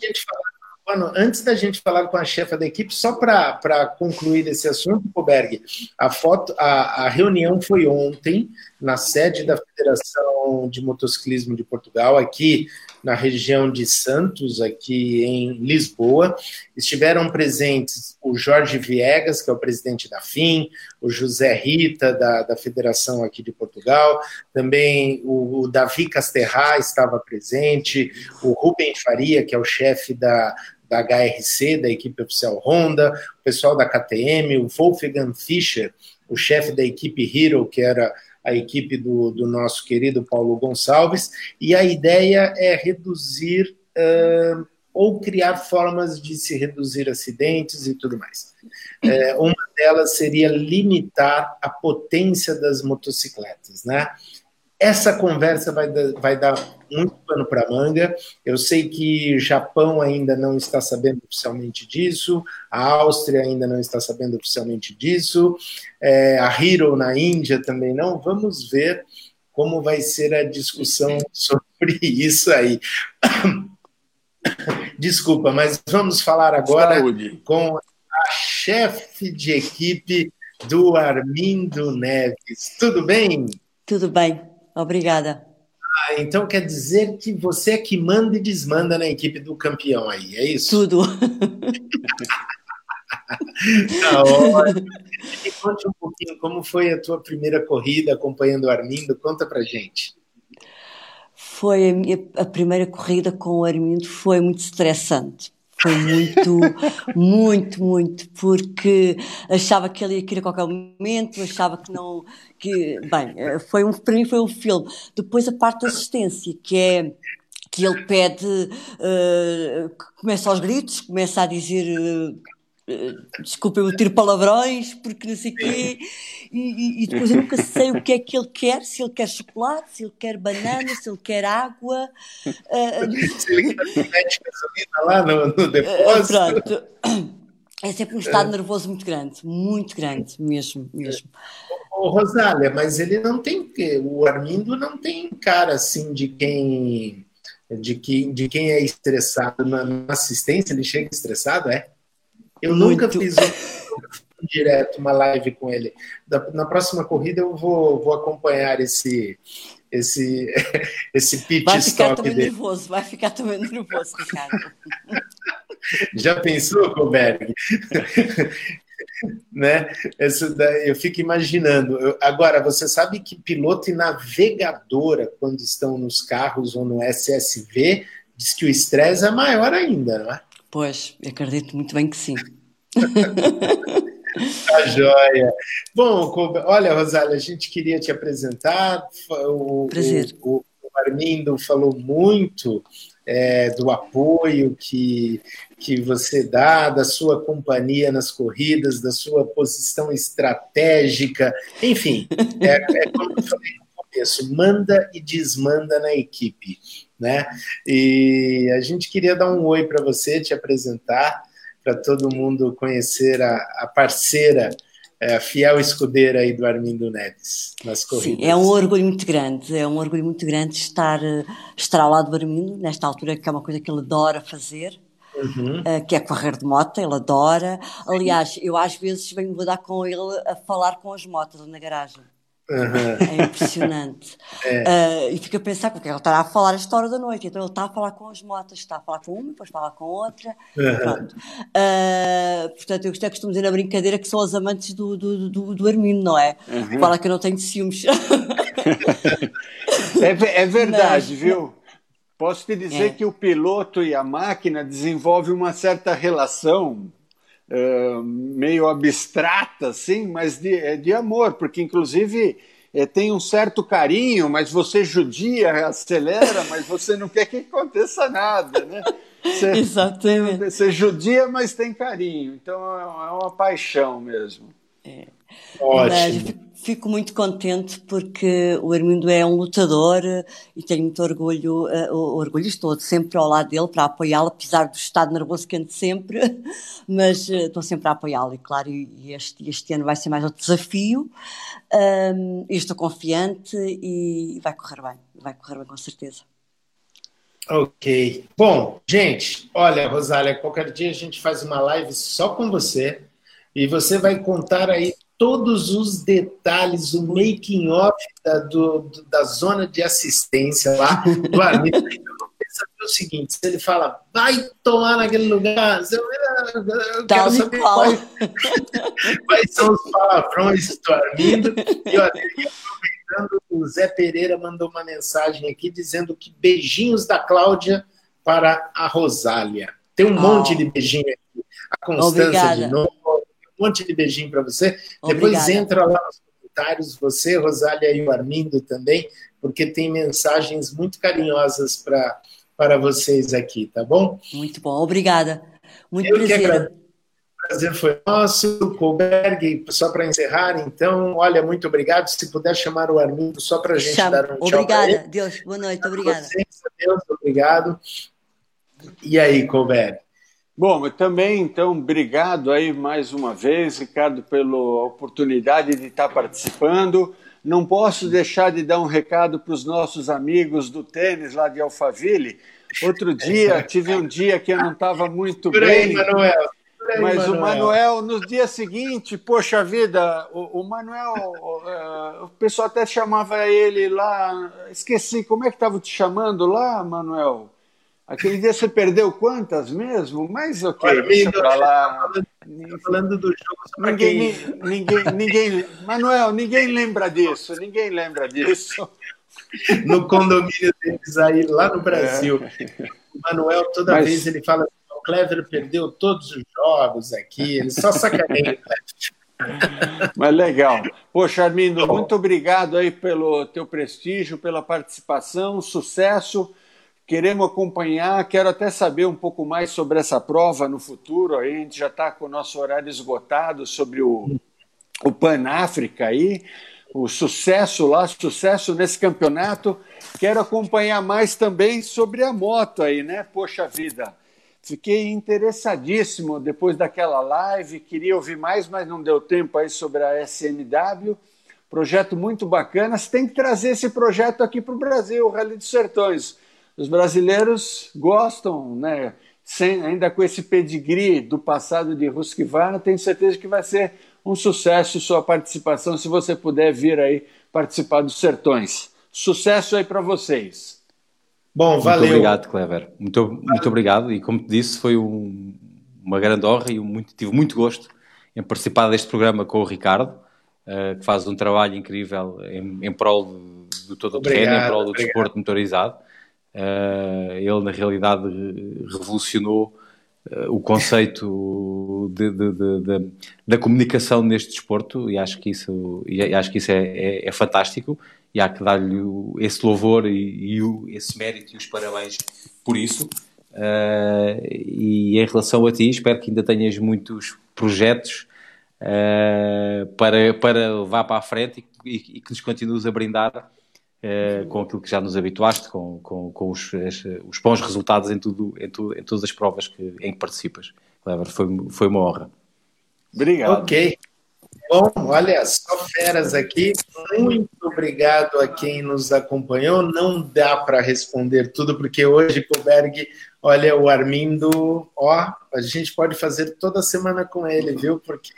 Mano, antes da gente falar com a chefa da equipe, só para concluir esse assunto, Coberg, a, foto, a, a reunião foi ontem na sede da Federação de Motociclismo de Portugal, aqui na região de Santos, aqui em Lisboa. Estiveram presentes o Jorge Viegas, que é o presidente da FIM, o José Rita, da, da Federação aqui de Portugal, também o, o Davi Casterra estava presente, o Rubem Faria, que é o chefe da, da HRC, da equipe oficial Honda, o pessoal da KTM, o Wolfgang Fischer, o chefe da equipe Hero, que era a equipe do, do nosso querido Paulo Gonçalves, e a ideia é reduzir uh, ou criar formas de se reduzir acidentes e tudo mais. É, uma delas seria limitar a potência das motocicletas, né? Essa conversa vai, vai dar muito pano para manga. Eu sei que o Japão ainda não está sabendo oficialmente disso, a Áustria ainda não está sabendo oficialmente disso, é, a Hero na Índia também não. Vamos ver como vai ser a discussão sobre isso aí. Desculpa, mas vamos falar agora Saúde. com a chefe de equipe do Armindo Neves. Tudo bem? Tudo bem. Obrigada. Ah, então quer dizer que você é que manda e desmanda na equipe do campeão aí, é isso? Tudo. tá ótimo. Me conte um pouquinho como foi a tua primeira corrida acompanhando o Armindo, conta pra gente. Foi a, minha, a primeira corrida com o Armindo, foi muito estressante foi muito, muito, muito, porque achava que ele ia cair a qualquer momento, achava que não, que, bem, foi um, para mim foi um filme. Depois a parte da assistência, que é que ele pede, uh, começa aos gritos, começa a dizer uh, desculpem o tiro palavrões, porque não sei o quê, e, e, depois eu nunca sei o que é que ele quer, se ele quer chocolate, se ele quer banana, se ele quer água. Uh, se ele quer gasolina lá no, no depósito. Uh, pronto. É sempre um estado nervoso muito grande, muito grande, mesmo, mesmo. Rosália, mas ele não tem, o Armindo não tem cara assim de quem de, que, de quem é estressado na, na assistência, ele chega estressado, é? Eu Muito. nunca fiz um, direto uma live com ele. Da, na próxima corrida eu vou, vou acompanhar esse esse esse pitch Vai ficar também dele. nervoso, vai ficar também nervoso, Ricardo. Já pensou, Colberg? né? Eu fico imaginando. Eu, agora, você sabe que piloto e navegadora, quando estão nos carros ou no SSV, diz que o estresse é maior ainda, não é? Pois, acredito muito bem que sim. Tá joia. Bom, olha, Rosália, a gente queria te apresentar. O, Prazer. O, o Armindo falou muito é, do apoio que, que você dá, da sua companhia nas corridas, da sua posição estratégica, enfim, é, é como eu falei começo, manda e desmanda na equipe. Né? E a gente queria dar um oi para você, te apresentar para todo mundo conhecer a, a parceira, é, a fiel escudeira aí do Armindo Neves nas corridas. Sim, é um orgulho muito grande, é um orgulho muito grande estar, estar ao lado do Armindo, nesta altura que é uma coisa que ele adora fazer. Uhum. Uh, que é correr de moto, ele adora. Aliás, eu às vezes venho dar com ele a falar com as motos na garagem. Uhum. É impressionante. É. Uh, e fica a pensar, porque ele está a falar a história da noite, então ele está a falar com as motas, está a falar com uma, depois fala com outra. Uhum. Pronto. Uh, portanto, eu costumo dizer na brincadeira que são os amantes do, do, do, do Armindo, não é? Uhum. Fala que eu não tenho ciúmes. é, é verdade, Mas, viu? Posso te dizer é. que o piloto e a máquina desenvolvem uma certa relação uh, meio abstrata, assim, mas de, é de amor, porque inclusive é, tem um certo carinho, mas você judia, acelera, mas você não quer que aconteça nada, né? Você, Exatamente. Você judia, mas tem carinho. Então é uma paixão mesmo. É. Ótimo fico muito contente porque o Armindo é um lutador e tenho muito orgulho, uh, orgulho estou sempre ao lado dele para apoiá-lo, apesar do estado nervoso quente sempre, mas uh, estou sempre a apoiá-lo e claro, este, este ano vai ser mais um desafio um, estou confiante e vai correr bem, vai correr bem com certeza. Ok. Bom, gente, olha, Rosália, qualquer dia a gente faz uma live só com você e você vai contar aí todos os detalhes, o making off da, do, da zona de assistência lá do Armindo. saber o seguinte, se ele fala, vai tomar naquele lugar, eu, eu quero saber quais, quais, são os palavrões do Armindo. E olha, aproveitando, o Zé Pereira mandou uma mensagem aqui dizendo que beijinhos da Cláudia para a Rosália. Tem um oh. monte de beijinho aqui. A Constância Obrigada. de novo, monte de beijinho para você. Obrigada. Depois entra lá nos comentários, você, Rosália e o Armindo também, porque tem mensagens muito carinhosas para para vocês aqui, tá bom? Muito bom, obrigada. Muito Eu prazer. O prazer foi nosso. Colberg, só para encerrar, então, olha, muito obrigado. Se puder chamar o Armindo só para a gente Chama. dar um tchau. Obrigada, Deus, boa noite, obrigada. Vocês, Deus, obrigado. E aí, Colberg? Bom, eu também, então, obrigado aí mais uma vez, Ricardo, pela oportunidade de estar participando. Não posso deixar de dar um recado para os nossos amigos do tênis lá de Alphaville. Outro dia, tive um dia que eu não estava muito bem. Manuel. Mas Manuel. o Manuel, no dia seguinte, poxa vida, o, o Manuel, o, o, pessoal até chamava ele lá, esqueci, como é que estava te chamando lá, Manuel? Aquele dia você perdeu quantas mesmo? Mas ok, Olha, deixa pra lá. Falando do jogo. Ninguém, ninguém, ninguém, Manuel, ninguém lembra disso, ninguém lembra disso. No condomínio deles aí, lá no Brasil. É. O Manuel, toda Mas... vez ele fala assim, o Clever perdeu todos os jogos aqui, ele só sacaneia. Mas legal. Poxa, Armindo, muito obrigado aí pelo teu prestígio, pela participação, sucesso queremos acompanhar. Quero até saber um pouco mais sobre essa prova no futuro. a gente já está com o nosso horário esgotado sobre o, o Pan-África aí, o sucesso lá, sucesso nesse campeonato. Quero acompanhar mais também sobre a moto aí, né? Poxa vida. Fiquei interessadíssimo depois daquela live, queria ouvir mais, mas não deu tempo aí sobre a SMW. Projeto muito bacana. Você tem que trazer esse projeto aqui para o Brasil, o Rally dos Sertões os brasileiros gostam, né? Sem, ainda com esse pedigree do passado de Husqvarna, tenho certeza que vai ser um sucesso sua participação, se você puder vir aí participar dos Sertões. Sucesso aí para vocês. Bom, valeu. Muito obrigado, Clever. Muito, muito obrigado. E como te disse, foi um, uma grande honra e um muito, tive muito gosto em participar deste programa com o Ricardo, uh, que faz um trabalho incrível em, em prol do, do todo o terreno, em prol do obrigado. desporto motorizado. Uh, ele, na realidade, revolucionou o conceito de, de, de, da comunicação neste desporto e acho que isso, e acho que isso é, é, é fantástico e há que dar-lhe esse louvor e, e o, esse mérito e os parabéns por isso. Uh, e em relação a ti, espero que ainda tenhas muitos projetos uh, para, para levar para a frente e, e, e que nos continues a brindar uh, com aquilo que já nos habituaste, com, com, com os, as, os bons resultados em, tudo, em, tudo, em todas as provas que, em que participas. Clever, foi, foi uma honra. Obrigado. Ok. Bom, olha, só feras aqui. Muito obrigado a quem nos acompanhou. Não dá para responder tudo, porque hoje, Koberg, olha, o Armindo, ó, a gente pode fazer toda semana com ele, viu? Porque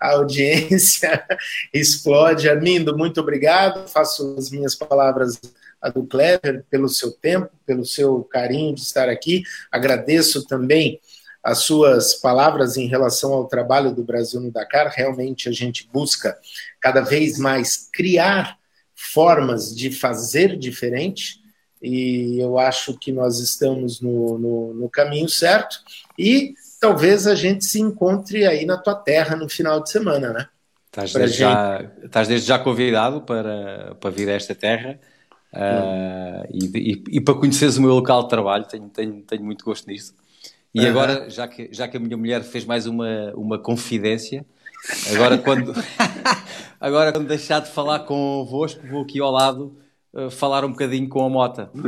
a audiência explode. Armindo, muito obrigado. Faço as minhas palavras a do Clever pelo seu tempo, pelo seu carinho de estar aqui. Agradeço também as suas palavras em relação ao trabalho do Brasil no Dakar. Realmente a gente busca cada vez mais criar formas de fazer diferente e eu acho que nós estamos no, no, no, caminho certo e talvez a gente se encontre aí na tua terra no final de semana, né? Estás desde, já, estás desde já convidado para, para vir a esta terra uh, e, e, e, para conheceres o meu local de trabalho, tenho, tenho, tenho muito gosto nisso. E uhum. agora, já que, já que a minha mulher fez mais uma, uma confidência, agora quando, agora quando deixar de falar convosco, vou aqui ao lado uh, falar um bocadinho com a Mota.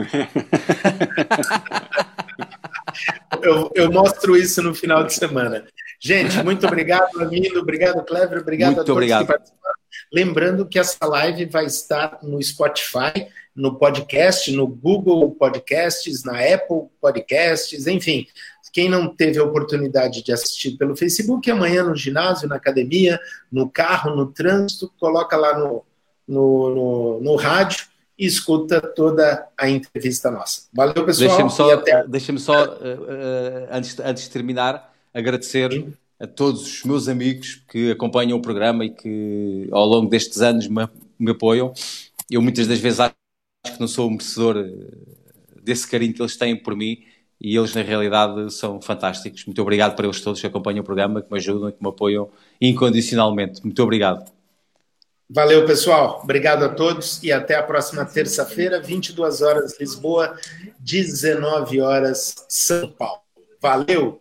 eu, eu, mostro isso no final de semana. Gente, muito obrigado, Amino, obrigado, Clever, obrigado muito a todos obrigado. que participaram. Lembrando que essa live vai estar no Spotify, no podcast, no Google Podcasts, na Apple Podcasts, enfim. Quem não teve a oportunidade de assistir pelo Facebook, amanhã no ginásio, na academia, no carro, no trânsito, coloca lá no, no, no, no rádio e escuta toda a entrevista nossa. Valeu, pessoal. Deixa-me só, até... deixa só uh, uh, antes, antes de terminar, agradecer Sim. a todos os meus amigos que acompanham o programa e que ao longo destes anos me, me apoiam. Eu muitas das vezes acho que não sou merecedor eh, desse carinho que eles têm por mim e eles na realidade são fantásticos. Muito obrigado para eles todos que acompanham o programa, que me ajudam, que me apoiam incondicionalmente. Muito obrigado. Valeu, pessoal. Obrigado a todos e até a próxima terça-feira, 22 horas Lisboa, 19 horas São Paulo. Valeu.